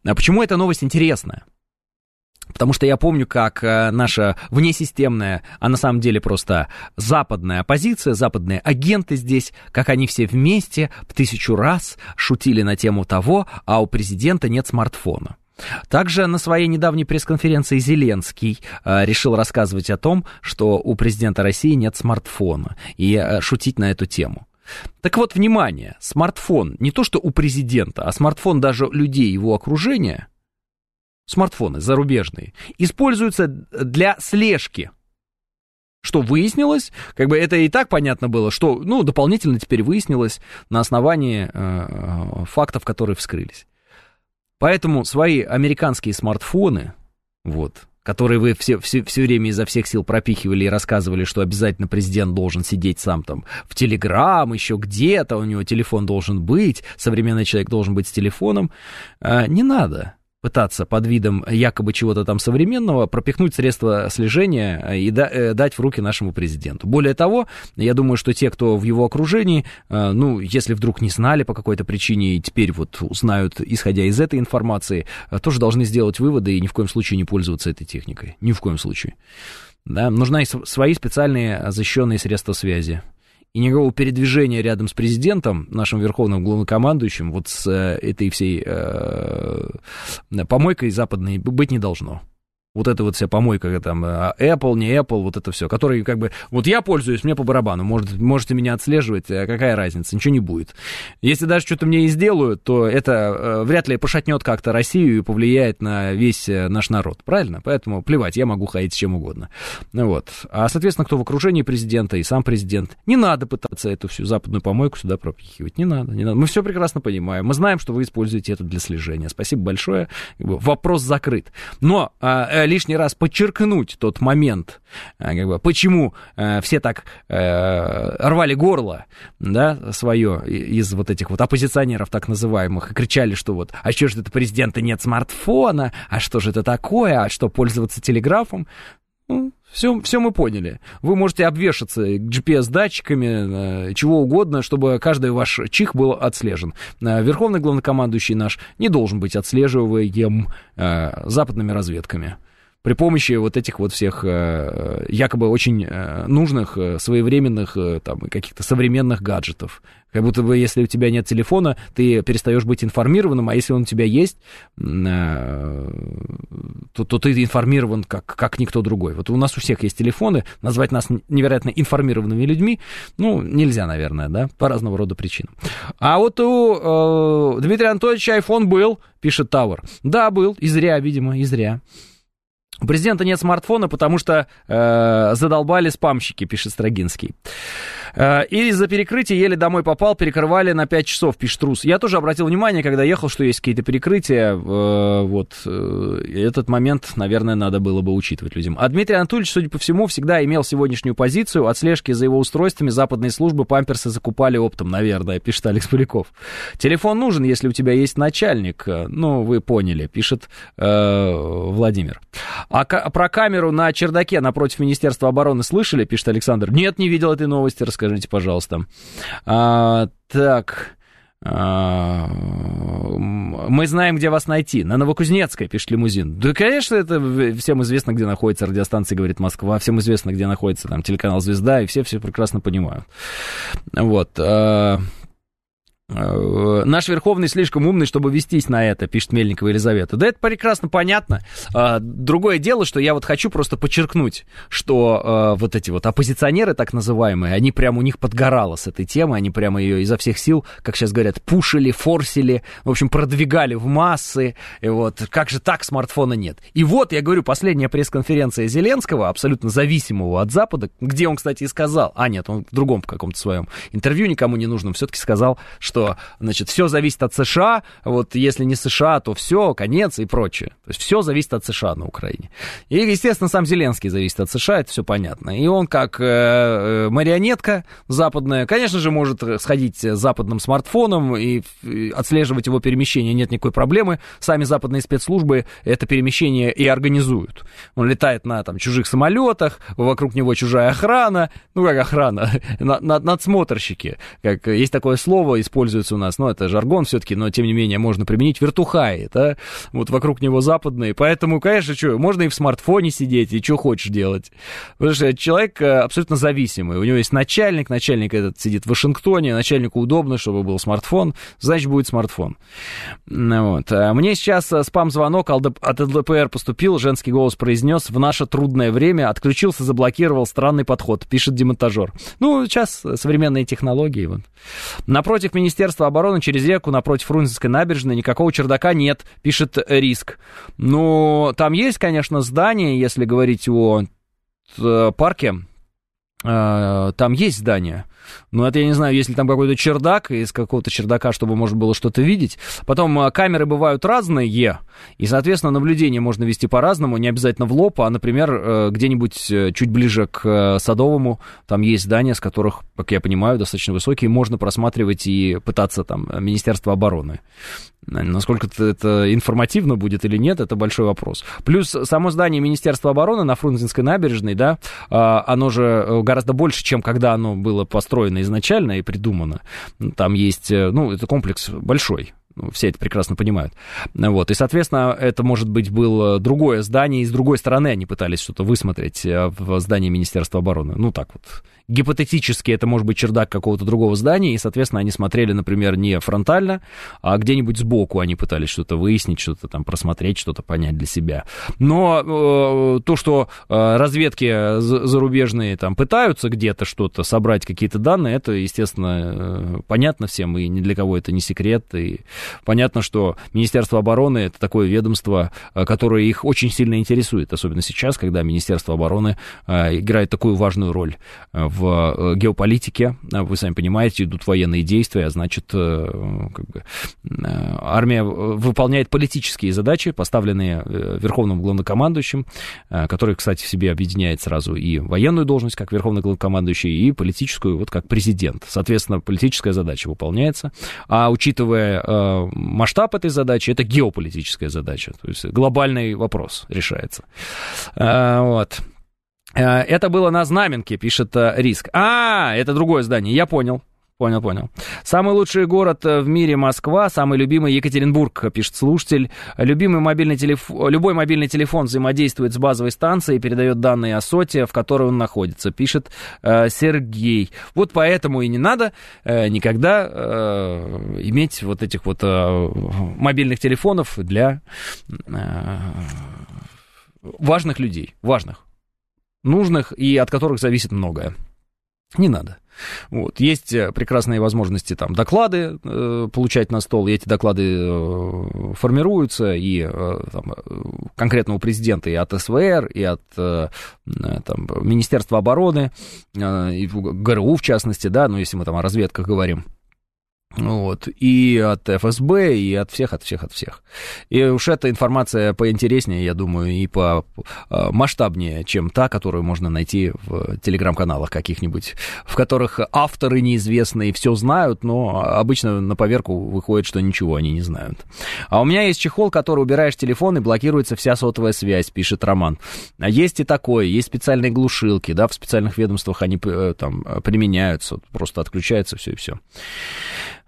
А почему эта новость интересная? Потому что я помню, как э, наша внесистемная, а на самом деле просто западная оппозиция, западные агенты здесь, как они все вместе в тысячу раз шутили на тему того, а у президента нет смартфона. Также на своей недавней пресс-конференции Зеленский э, решил рассказывать о том, что у президента России нет смартфона, и э, шутить на эту тему. Так вот, внимание, смартфон не то что у президента, а смартфон даже людей его окружения – смартфоны зарубежные, используются для слежки. Что выяснилось, как бы это и так понятно было, что, ну, дополнительно теперь выяснилось на основании э, фактов, которые вскрылись. Поэтому свои американские смартфоны, вот, которые вы все, все, все время изо всех сил пропихивали и рассказывали, что обязательно президент должен сидеть сам там в Телеграм, еще где-то, у него телефон должен быть, современный человек должен быть с телефоном, э, не надо пытаться под видом якобы чего-то там современного пропихнуть средства слежения э, и да, э, дать в руки нашему президенту. Более того, я думаю, что те, кто в его окружении, э, ну, если вдруг не знали по какой-то причине и теперь вот узнают, исходя из этой информации, тоже должны сделать выводы и ни в коем случае не пользоваться этой техникой. Ни в коем случае. Да, нужны свои специальные защищенные средства связи и никакого передвижения рядом с президентом, нашим верховным главнокомандующим, вот с э, этой всей э, помойкой западной быть не должно вот эта вот вся помойка, там, а, Apple, не Apple, вот это все, который как бы, вот я пользуюсь, мне по барабану, может, можете меня отслеживать, а какая разница, ничего не будет. Если даже что-то мне и сделают, то это э, вряд ли пошатнет как-то Россию и повлияет на весь э, наш народ, правильно? Поэтому плевать, я могу ходить с чем угодно. Вот. А, соответственно, кто в окружении президента и сам президент, не надо пытаться эту всю западную помойку сюда пропихивать, не надо, не надо. Мы все прекрасно понимаем, мы знаем, что вы используете это для слежения. Спасибо большое, вопрос закрыт. Но Э, лишний раз подчеркнуть тот момент, э, как бы, почему э, все так рвали горло, да, свое из вот этих вот оппозиционеров так называемых и кричали, что вот, а что же это президента нет смартфона, а что же это такое, а что пользоваться телеграфом, ну, все, все мы поняли. Вы можете обвешаться GPS-датчиками, чего угодно, чтобы каждый ваш чих был отслежен. Верховный главнокомандующий наш не должен быть отслеживаем западными разведками при помощи вот этих вот всех э, якобы очень э, нужных, э, своевременных, там, каких-то современных гаджетов. Как будто бы, если у тебя нет телефона, ты перестаешь быть информированным, а если он у тебя есть, то, то ты информирован как, как никто другой. Вот у нас у всех есть телефоны, назвать нас невероятно информированными людьми, ну, нельзя, наверное, да, по разного рода причинам. А вот у э, Дмитрия Анатольевича iPhone был, пишет Тауэр. Да, был, и зря, видимо, и зря. У президента нет смартфона, потому что э, задолбали спамщики, пишет Строгинский. Э, и из-за перекрытия еле домой попал, перекрывали на 5 часов, пишет Рус. Я тоже обратил внимание, когда ехал, что есть какие-то перекрытия. Э, вот э, этот момент, наверное, надо было бы учитывать людям. А Дмитрий Анатольевич, судя по всему, всегда имел сегодняшнюю позицию. От слежки за его устройствами западные службы памперсы закупали оптом, наверное, пишет Алекс Поляков. Телефон нужен, если у тебя есть начальник. Ну, вы поняли, пишет э, Владимир. А про камеру на чердаке напротив Министерства обороны слышали, пишет Александр. Нет, не видел этой новости, расскажите, пожалуйста. А, так... А, мы знаем, где вас найти. На Новокузнецкой, пишет лимузин. Да, конечно, это всем известно, где находится радиостанция «Говорит Москва», всем известно, где находится там телеканал «Звезда», и все все прекрасно понимают. Вот. Э, наш Верховный слишком умный, чтобы вестись на это, пишет Мельникова Елизавета. Да это прекрасно понятно. А, другое дело, что я вот хочу просто подчеркнуть, что э, вот эти вот оппозиционеры, так называемые, они прямо у них подгорало с этой темой, они прямо ее изо всех сил, как сейчас говорят, пушили, форсили, в общем, продвигали в массы. И вот как же так смартфона нет? И вот, я говорю, последняя пресс-конференция Зеленского, абсолютно зависимого от Запада, где он, кстати, и сказал, а нет, он в другом каком-то своем интервью никому не нужном, все-таки сказал, что что, значит, все зависит от США, вот если не США, то все, конец и прочее. То есть все зависит от США на Украине. И, естественно, сам Зеленский зависит от США, это все понятно. И он как э, э марионетка западная, конечно же, может сходить с западным смартфоном и, и отслеживать его перемещение, нет никакой проблемы. Сами западные спецслужбы это перемещение и организуют. Он летает на там, чужих самолетах, вокруг него чужая охрана, ну как охрана, надсмотрщики. Как, есть такое слово, используется используется у нас, ну, это жаргон все-таки, но, тем не менее, можно применить вертухаи, да, вот вокруг него западные, поэтому, конечно, что, можно и в смартфоне сидеть, и что хочешь делать, потому что человек э, абсолютно зависимый, у него есть начальник, начальник этот сидит в Вашингтоне, начальнику удобно, чтобы был смартфон, значит, будет смартфон. Вот. А мне сейчас э, спам-звонок от ЛДПР поступил, женский голос произнес, в наше трудное время отключился, заблокировал странный подход, пишет демонтажер. Ну, сейчас современные технологии, вот. Напротив министерства Министерства обороны через реку напротив Фрунзенской набережной никакого чердака нет, пишет Риск. Ну, там есть, конечно, здание, если говорить о э, парке, э, там есть здание. Но это я не знаю, если там какой-то чердак, из какого-то чердака, чтобы можно было что-то видеть. Потом э, камеры бывают разные, и, соответственно, наблюдение можно вести по-разному, не обязательно в лоб, а, например, где-нибудь чуть ближе к Садовому, там есть здания, с которых, как я понимаю, достаточно высокие, можно просматривать и пытаться там Министерство обороны. Насколько это информативно будет или нет, это большой вопрос. Плюс само здание Министерства обороны на Фрунзенской набережной, да, а, оно же э, гораздо больше, чем когда оно было построено изначально и придумано. Там есть, э, ну, это комплекс большой, ну, все это прекрасно понимают. Вот. И, соответственно, это, может быть, было другое здание, и с другой стороны они пытались что-то высмотреть э, в здании Министерства обороны. Ну, так вот, гипотетически это может быть чердак какого-то другого здания, и, соответственно, они смотрели, например, не фронтально, а где-нибудь сбоку они пытались что-то выяснить, что-то там просмотреть, что-то понять для себя. Но э, то, что э, разведки зарубежные там пытаются где-то что-то собрать, какие-то данные, это, естественно, э, понятно всем, и ни для кого это не секрет, и понятно, что Министерство обороны это такое ведомство, э, которое их очень сильно интересует, особенно сейчас, когда Министерство обороны э, играет такую важную роль в в э, геополитике. Вы сами понимаете, идут военные действия, а значит, э, как бы, э, армия выполняет политические задачи, поставленные верховным главнокомандующим, который, кстати, в себе объединяет сразу и военную должность, как верховный главнокомандующий, и политическую, вот как президент. Соответственно, политическая задача выполняется. А учитывая масштаб этой задачи, это геополитическая задача, то есть глобальный вопрос решается. Вот. Э, это было на Знаменке, пишет э, Риск. А, это другое здание, я понял. Понял, понял. Самый лучший город э, в мире Москва, самый любимый Екатеринбург, пишет слушатель. Любимый мобильный телефон, любой мобильный телефон взаимодействует с базовой станцией и передает данные о соте, в которой он находится, пишет э, Сергей. Вот поэтому и не надо э, никогда э, иметь вот этих вот э, мобильных телефонов для э, важных людей, важных нужных и от которых зависит многое. Не надо. Вот. Есть э, прекрасные возможности там доклады э, получать на стол, и эти доклады э, формируются и э, там, э, конкретно у президента и от СВР, и от э, там, Министерства обороны, э, и ГРУ в частности, да, ну если мы там о разведках говорим. Вот, и от ФСБ, и от всех, от всех, от всех. И уж эта информация поинтереснее, я думаю, и по а, масштабнее, чем та, которую можно найти в телеграм-каналах каких-нибудь, в которых авторы неизвестные все знают, но обычно на поверку выходит, что ничего они не знают. А у меня есть чехол, который убираешь телефон и блокируется вся сотовая связь, пишет Роман. А есть и такое, есть специальные глушилки, да, в специальных ведомствах они э, там применяются, просто отключается все и все.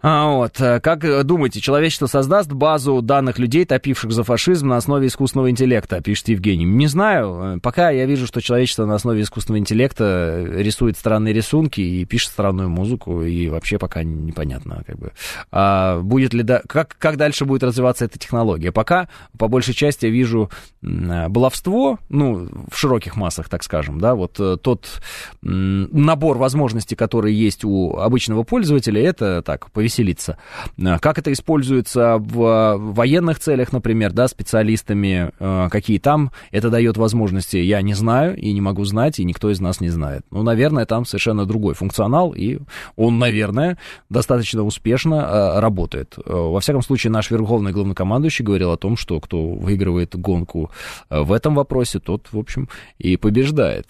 А, вот. Э, как думаете, человечество создаст базу данных людей, топивших за фашизм на основе искусственного интеллекта, пишет Евгений. Не знаю. Э, пока я вижу, что человечество на основе искусственного интеллекта рисует странные рисунки и пишет странную музыку, и вообще пока непонятно, как бы. А будет ли... Да... Как, как дальше будет развиваться эта технология? Пока, по большей части, я вижу э, баловство, ну, в широких массах, так скажем, да, вот тот набор возможностей, которые есть у обычного пользователя, это так, повесить веселиться. А, как это используется в военных целях, например, да, специалистами, а, какие там это дает возможности, я не знаю и не могу знать, и никто из нас не знает. Ну, наверное, там совершенно другой функционал, и он, наверное, достаточно успешно работает. Во всяком случае, наш верховный главнокомандующий говорил о том, что кто выигрывает гонку в этом вопросе, тот, в общем, и побеждает.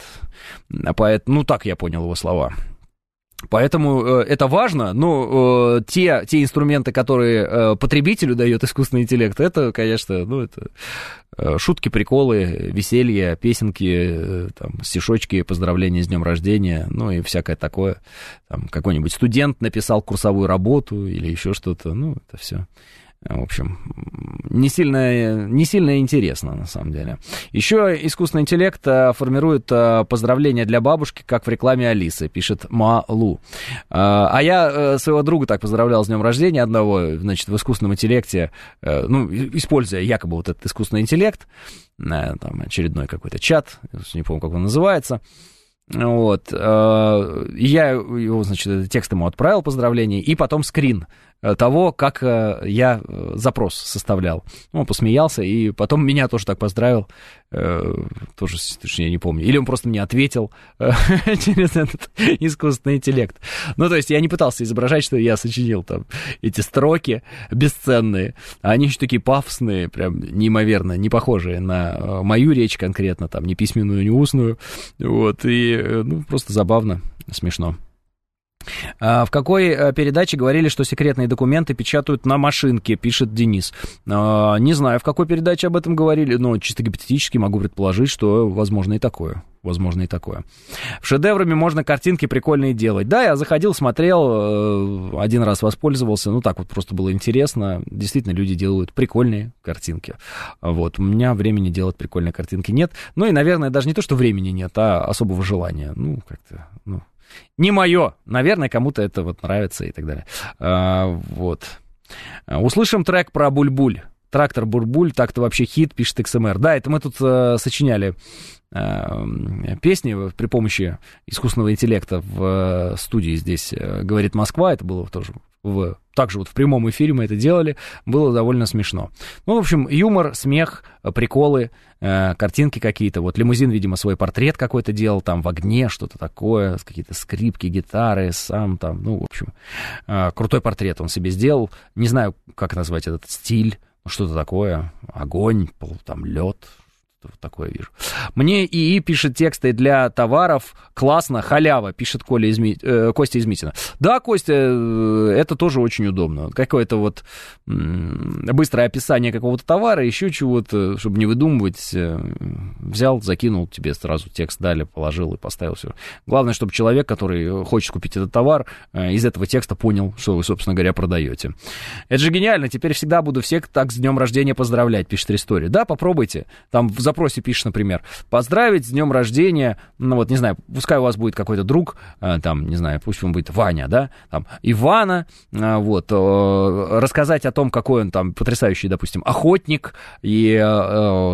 Поэтому, ну, так я понял его слова. Поэтому э, это важно, но э, те, те инструменты, которые э, потребителю дает искусственный интеллект, это, конечно, ну, это э, шутки, приколы, веселье, песенки, э, там, стишочки, поздравления с днем рождения, ну и всякое такое. Там, какой-нибудь студент написал курсовую работу или еще что-то, ну, это все в общем, не сильно, не сильно интересно, на самом деле. Еще искусственный интеллект э, формирует э, поздравления для бабушки, как в рекламе Алисы, пишет Малу. Э, а я своего друга так поздравлял с днем рождения одного, значит, в искусственном интеллекте, ну, используя якобы вот этот искусственный интеллект, там очередной какой-то чат, не помню, как он называется, вот. Я его, значит, текст ему отправил поздравления, и потом скрин того, как э, я э, запрос составлял. Ну, он посмеялся, и потом меня тоже так поздравил. Тоже, точнее, не помню. Или он просто мне ответил через этот искусственный интеллект. Ну, то есть я не пытался изображать, что я сочинил там эти строки бесценные. А они еще такие пафосные, прям неимоверно, не похожие на мою речь конкретно, там, не письменную, не устную. Вот, и, ну, просто забавно, смешно. А, в какой э, передаче говорили, что секретные документы печатают на машинке, пишет Денис. А, не знаю, в какой передаче об этом говорили, но чисто гипотетически могу предположить, что возможно и такое. Возможно и такое. В шедеврами можно картинки прикольные делать. Да, я заходил, смотрел, э, один раз воспользовался, ну так вот просто было интересно. Действительно, люди делают прикольные картинки. Вот, у меня времени делать прикольные картинки нет. Ну и, наверное, даже не то, что времени нет, а особого желания. Ну, как-то, ну, не мое. Наверное, кому-то это вот нравится и так далее. А, вот. Услышим трек про Бульбуль. Трактор Бурбуль, так-то вообще хит, пишет XMR. Да, это мы тут э, сочиняли э, песни при помощи искусственного интеллекта в э, студии здесь, э, говорит Москва. Это было тоже в, также вот в прямом эфире мы это делали, было довольно смешно. Ну, в общем, юмор, смех, приколы, э, картинки какие-то. Вот лимузин, видимо, свой портрет какой-то делал, там в огне что-то такое, какие-то скрипки, гитары, сам там, ну, в общем, э, крутой портрет он себе сделал. Не знаю, как назвать этот стиль, что-то такое, огонь, там лед, такое вижу. Мне ИИ пишет тексты для товаров. Классно, халява, пишет Коля Изми... э, Костя Измитина. Да, Костя, э, это тоже очень удобно. Какое-то вот быстрое описание какого-то товара, еще чего-то, чтобы не выдумывать. Э, взял, закинул, тебе сразу текст дали, положил и поставил все. Главное, чтобы человек, который хочет купить этот товар, э, из этого текста понял, что вы, собственно говоря, продаете. Это же гениально. Теперь всегда буду всех так с днем рождения поздравлять, пишет Ристори. Да, попробуйте. Там за запросе пишешь, например, поздравить с днем рождения, ну вот, не знаю, пускай у вас будет какой-то друг, э, там, не знаю, пусть он будет Ваня, да, там, Ивана, э, вот, э, рассказать о том, какой он там потрясающий, допустим, охотник и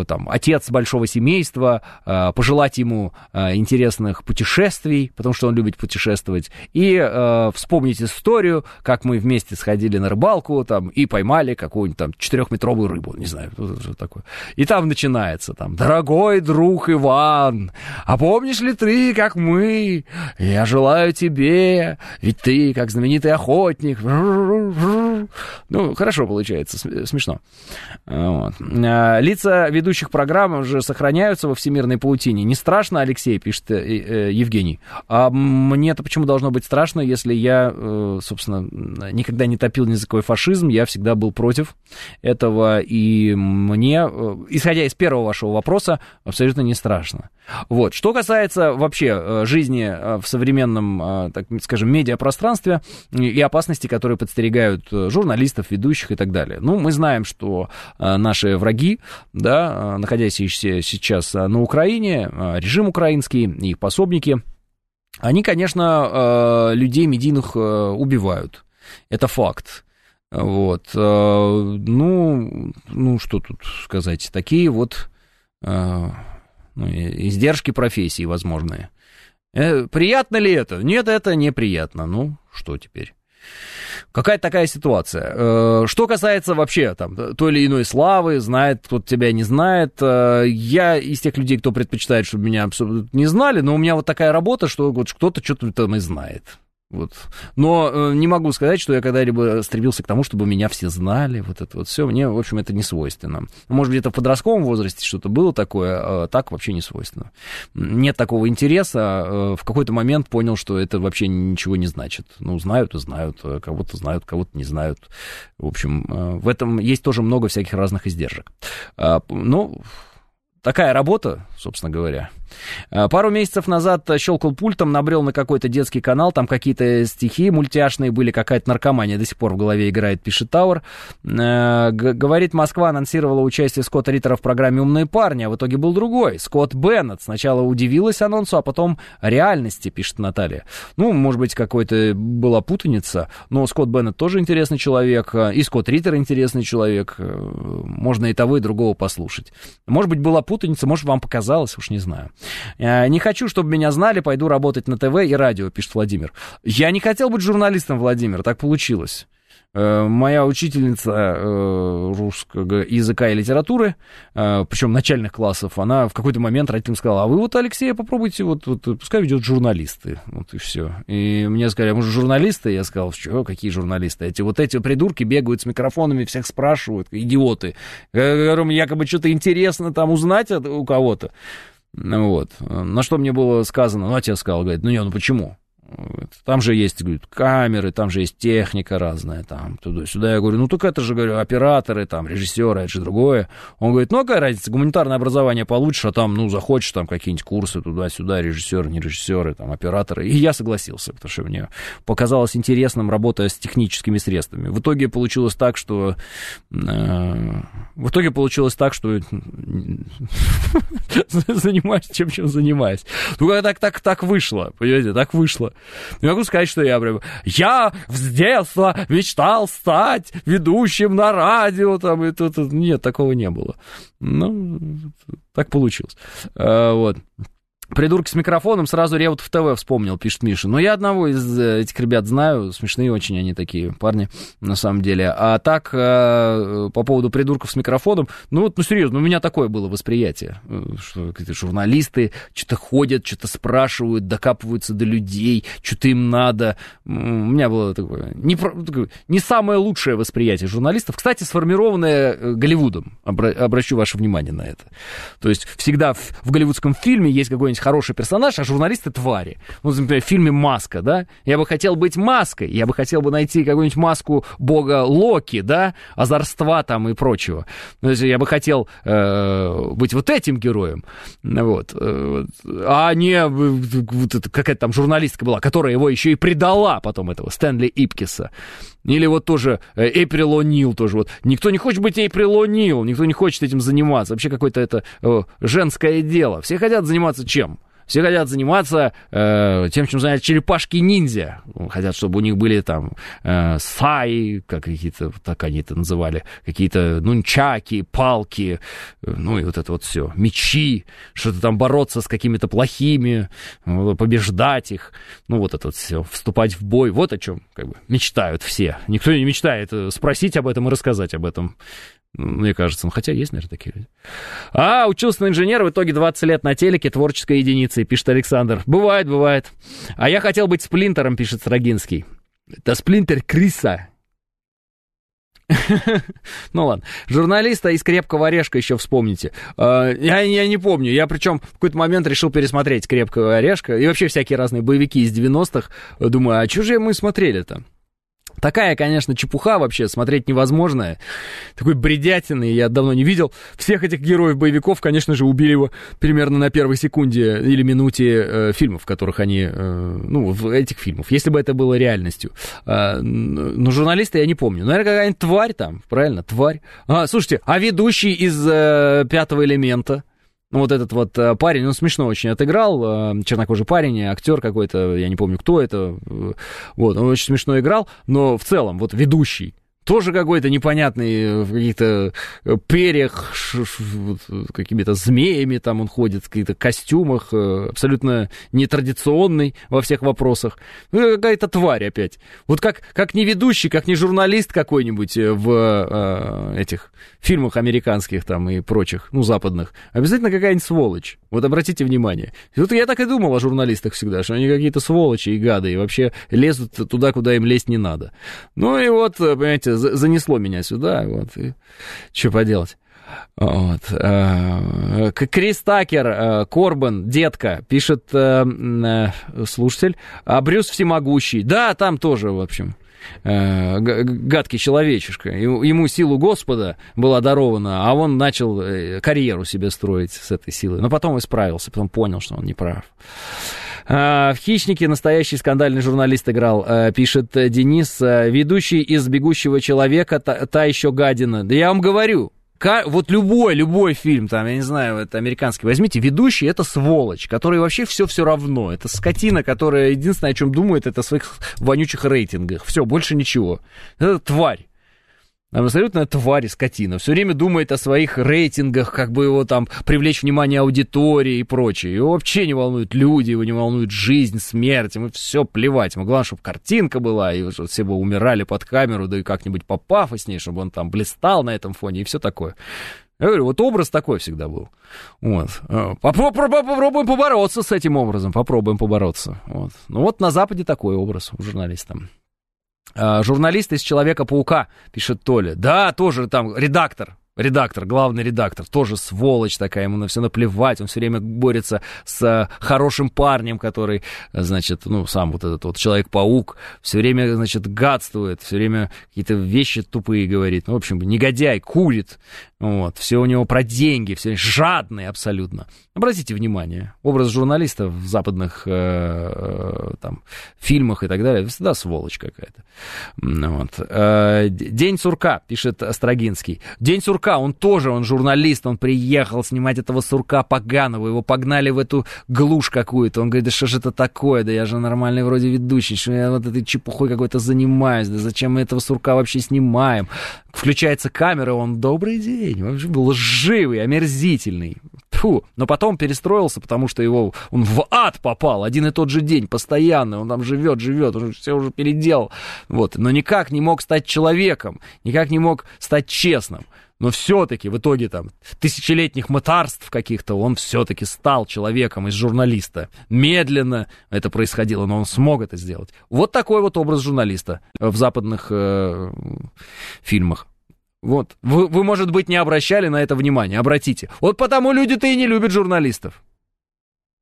там отец большого семейства, пожелать ему интересных путешествий, потому что он любит путешествовать, и вспомнить историю, как мы вместе сходили на рыбалку, там, и поймали какую-нибудь там четырехметровую рыбу, не знаю, что такое. И там начинается, там, дорогой друг Иван, а помнишь ли ты, как мы? Я желаю тебе, ведь ты, как знаменитый охотник. Ну, хорошо получается, смешно. Вот. А, лица ведущих программ уже сохраняются во всемирной паутине. Не страшно, Алексей, пишет э, э, Евгений. А мне-то почему должно быть страшно, если я, э, собственно, никогда не топил ни за какой фашизм, я всегда был против этого, и мне, исходя из первого вашего вопроса, абсолютно не страшно. Вот. Что касается вообще жизни в современном, так скажем, медиапространстве и опасности, которые подстерегают журналистов, ведущих и так далее. Ну, мы знаем, что наши враги, да, находящиеся сейчас на Украине, режим украинский, их пособники, они, конечно, людей медийных убивают. Это факт. Вот. Ну, ну, что тут сказать? Такие вот ну, издержки профессии возможные. Э, приятно ли это? Нет, это неприятно. Ну, что теперь? Какая-то такая ситуация. Э, что касается вообще там той или иной славы, знает кто-то тебя не знает, э, я из тех людей, кто предпочитает, чтобы меня абсолютно не знали, но у меня вот такая работа, что вот кто-то что-то там и знает. Вот. Но э, не могу сказать, что я когда-либо стремился к тому, чтобы меня все знали. Вот это вот все. Мне, в общем, это не свойственно. Может, где-то в подростковом возрасте что-то было такое, а так вообще не свойственно. Нет такого интереса. Э, в какой-то момент понял, что это вообще ничего не значит. Ну, знают и знают. Э, кого-то знают, кого-то не знают. В общем, э, в этом есть тоже много всяких разных издержек. Э, ну, такая работа, собственно говоря. А, пару месяцев назад щелкал пультом, набрел на какой-то детский канал, там какие-то стихи мультяшные были, какая-то наркомания до сих пор в голове играет, пишет Тауэр. А, говорит, Москва анонсировала участие Скотта Риттера в программе «Умные парни», а в итоге был другой, Скотт Беннет. Сначала удивилась анонсу, а потом реальности, пишет Наталья. Ну, может быть, какой-то была путаница, но Скотт Беннет тоже интересный человек, а, и Скотт Риттер интересный человек. Можно и того, и другого послушать. Может быть, была путаница, может, вам показалось, уж не знаю. Э, не хочу, чтобы меня знали, пойду работать на ТВ и радио, пишет Владимир. Я не хотел быть журналистом, Владимир, так получилось. Э, моя учительница э, русского языка и литературы, причем начальных классов, она в какой-то момент родителям сказала, а вы вот, Алексея, попробуйте, вот, вот пускай ведет журналисты, вот и все. И мне сказали, а мы же журналисты? Я сказал, что, какие журналисты? Эти вот эти придурки бегают с микрофонами, всех спрашивают, идиоты, которым якобы что-то интересно там узнать у кого-то. Вот. На что мне было сказано, ну, отец сказал, говорит, ну, не, ну, почему? Там же есть, говорит, камеры, там же есть техника разная, там, туда-сюда. Я говорю, ну, только это же, говорю, операторы, там, режиссеры, это же другое. Он говорит, ну, какая разница, гуманитарное образование получишь, а там, ну, захочешь, там, какие-нибудь курсы туда-сюда, режиссеры, не режиссеры, там, операторы. И я согласился, потому что мне показалось интересным работа с техническими средствами. В итоге получилось так, что... Э, в итоге получилось так, что занимаюсь чем, чем занимаюсь. Ну, так, так, так вышло, понимаете, так вышло. Не могу сказать, что я прям... Я с детства мечтал стать ведущим на радио, там, и тут... Нет, такого не было. Ну, так получилось. А, вот. Придурки с микрофоном сразу Реут в ТВ вспомнил, пишет Миша. Но я одного из э, этих ребят знаю, смешные очень они такие парни, на самом деле. А так, э, по поводу придурков с микрофоном, ну вот, ну серьезно, у меня такое было восприятие, э, что какие-то журналисты что-то ходят, что-то спрашивают, докапываются до людей, что-то им надо. У меня было такое не, не самое лучшее восприятие журналистов. Кстати, сформированное Голливудом, обращу ваше внимание на это. То есть всегда в, в голливудском фильме есть какой-нибудь какой-нибудь хороший персонаж, а журналисты твари. Ну, например, в фильме «Маска», да? Я бы хотел быть маской, я бы хотел бы найти какую-нибудь маску бога Локи, да, озорства там и прочего. Есть я бы хотел э, быть вот этим героем, вот. Э, а не вот какая-то там журналистка была, которая его еще и предала потом этого, Стэнли Ипкиса. Или вот тоже Эйприл О'Нил тоже вот. Никто не хочет быть Эйприл О'Нил, никто не хочет этим заниматься. Вообще какое-то это э, женское дело. Все хотят заниматься чем? Все хотят заниматься э, тем, чем заняты черепашки-ниндзя. Хотят, чтобы у них были там э, саи, как какие-то, так они это называли, какие-то нунчаки, палки, э, ну и вот это вот все, мечи, что-то там бороться с какими-то плохими, побеждать их, ну вот это вот все, вступать в бой. Вот о чем как бы мечтают все. Никто не мечтает э, спросить об этом и рассказать об этом. Мне кажется, ну хотя есть, наверное, такие люди. А, учился на инженера, в итоге 20 лет на телеке, творческой единицей, пишет Александр. Бывает, бывает. А я хотел быть сплинтером, пишет Строгинский. Это сплинтер Криса. Ну ладно. Журналиста из «Крепкого орешка» еще вспомните. А, я, не помню. Я причем в какой-то момент решил пересмотреть «Крепкого орешка» и вообще всякие разные боевики из 90-х. Думаю, а же мы смотрели-то? Такая, конечно, чепуха вообще, смотреть невозможная. Такой бредятины я давно не видел. Всех этих героев-боевиков, конечно же, убили его примерно на первой секунде или минуте э, фильмов, в которых они... Э, ну, в этих фильмов, если бы это было реальностью. Э, но журналисты я не помню. Наверное, какая-нибудь тварь там, правильно, тварь. А, слушайте, а ведущий из э, «Пятого элемента»? Ну, вот этот вот э, парень, он смешно очень отыграл, э, чернокожий парень, актер какой-то, я не помню, кто это, э, вот, он очень смешно играл, но в целом, вот ведущий, тоже какой-то непонятный, в каких-то перьях, какими-то змеями там он ходит, в каких-то костюмах, абсолютно нетрадиционный во всех вопросах. Ну, какая-то тварь опять. Вот как, как не ведущий, как не журналист какой-нибудь в э, этих фильмах американских там и прочих, ну, западных. Обязательно какая-нибудь сволочь. Вот обратите внимание. Вот я так и думал о журналистах всегда, что они какие-то сволочи и гады, и вообще лезут туда, куда им лезть не надо. Ну и вот, понимаете, занесло меня сюда, вот, и что поделать. Вот. Э, Крис Такер, э, Корбан, детка, пишет э, слушатель, а Брюс всемогущий. Да, там тоже, в общем, гадкий человечишка. Ему силу Господа была дарована, а он начал карьеру себе строить с этой силой. Но потом исправился, потом понял, что он не прав. А, в «Хищнике» настоящий скандальный журналист играл, а, пишет Денис, ведущий из «Бегущего человека», та, та еще гадина. Да я вам говорю, вот любой, любой фильм, там, я не знаю, это американский, возьмите, ведущий это сволочь, который вообще все все равно. Это скотина, которая единственное, о чем думает, это о своих вонючих рейтингах. Все, больше ничего. Это тварь. Абсолютно тварь, скотина. Все время думает о своих рейтингах, как бы его там привлечь внимание аудитории и прочее. Его вообще не волнуют люди, его не волнует жизнь, смерть. Ему все плевать. Ему главное, чтобы картинка была, и чтобы все бы умирали под камеру, да и как-нибудь попафоснее, чтобы он там блистал на этом фоне и все такое. Я говорю, вот образ такой всегда был. Вот. Э, попробуем побороться с этим образом, попробуем побороться. Вот. Ну вот на Западе такой образ у журналистов. А, журналист из Человека-паука, пишет Толя. Да, тоже там редактор, редактор, главный редактор, тоже сволочь такая, ему на все наплевать, он все время борется с а, хорошим парнем, который, значит, ну, сам вот этот вот Человек-паук, все время, значит, гадствует, все время какие-то вещи тупые говорит, ну, в общем, негодяй, курит, вот, все у него про деньги, все жадный абсолютно. Обратите внимание, образ журналиста в западных э, э, там, фильмах и так далее, всегда сволочь какая-то. Вот. Э, День сурка, пишет Острогинский. День сурка, он тоже, он журналист, он приехал снимать этого сурка поганого, его погнали в эту глушь какую-то. Он говорит, да что же это такое, да я же нормальный вроде ведущий, что я вот этой чепухой какой-то занимаюсь, да зачем мы этого сурка вообще снимаем? Включается камера, он добрый день, вообще был лживый, омерзительный. Фу. Но потом перестроился, потому что его он в ад попал один и тот же день, постоянно. Он там живет, живет, он все уже переделал. Вот. Но никак не мог стать человеком, никак не мог стать честным. Но все-таки в итоге там тысячелетних мытарств каких-то он все-таки стал человеком из журналиста. Медленно это происходило, но он смог это сделать. Вот такой вот образ журналиста в западных э, фильмах. Вот. Вы, вы, может быть, не обращали на это внимания. Обратите. Вот потому люди-то и не любят журналистов.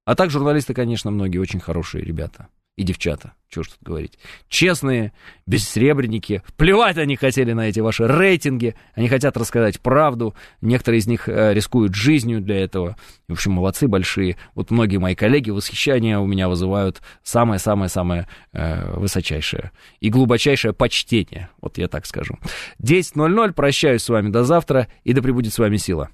А так журналисты, конечно, многие очень хорошие ребята и девчата, что ж тут говорить. Честные, бессребреники. Плевать они хотели на эти ваши рейтинги. Они хотят рассказать правду. Некоторые из них э, рискуют жизнью для этого. В общем, молодцы большие. Вот многие мои коллеги восхищение у меня вызывают самое-самое-самое э, высочайшее и глубочайшее почтение. Вот я так скажу. 10.00. Прощаюсь с вами до завтра. И да пребудет с вами сила.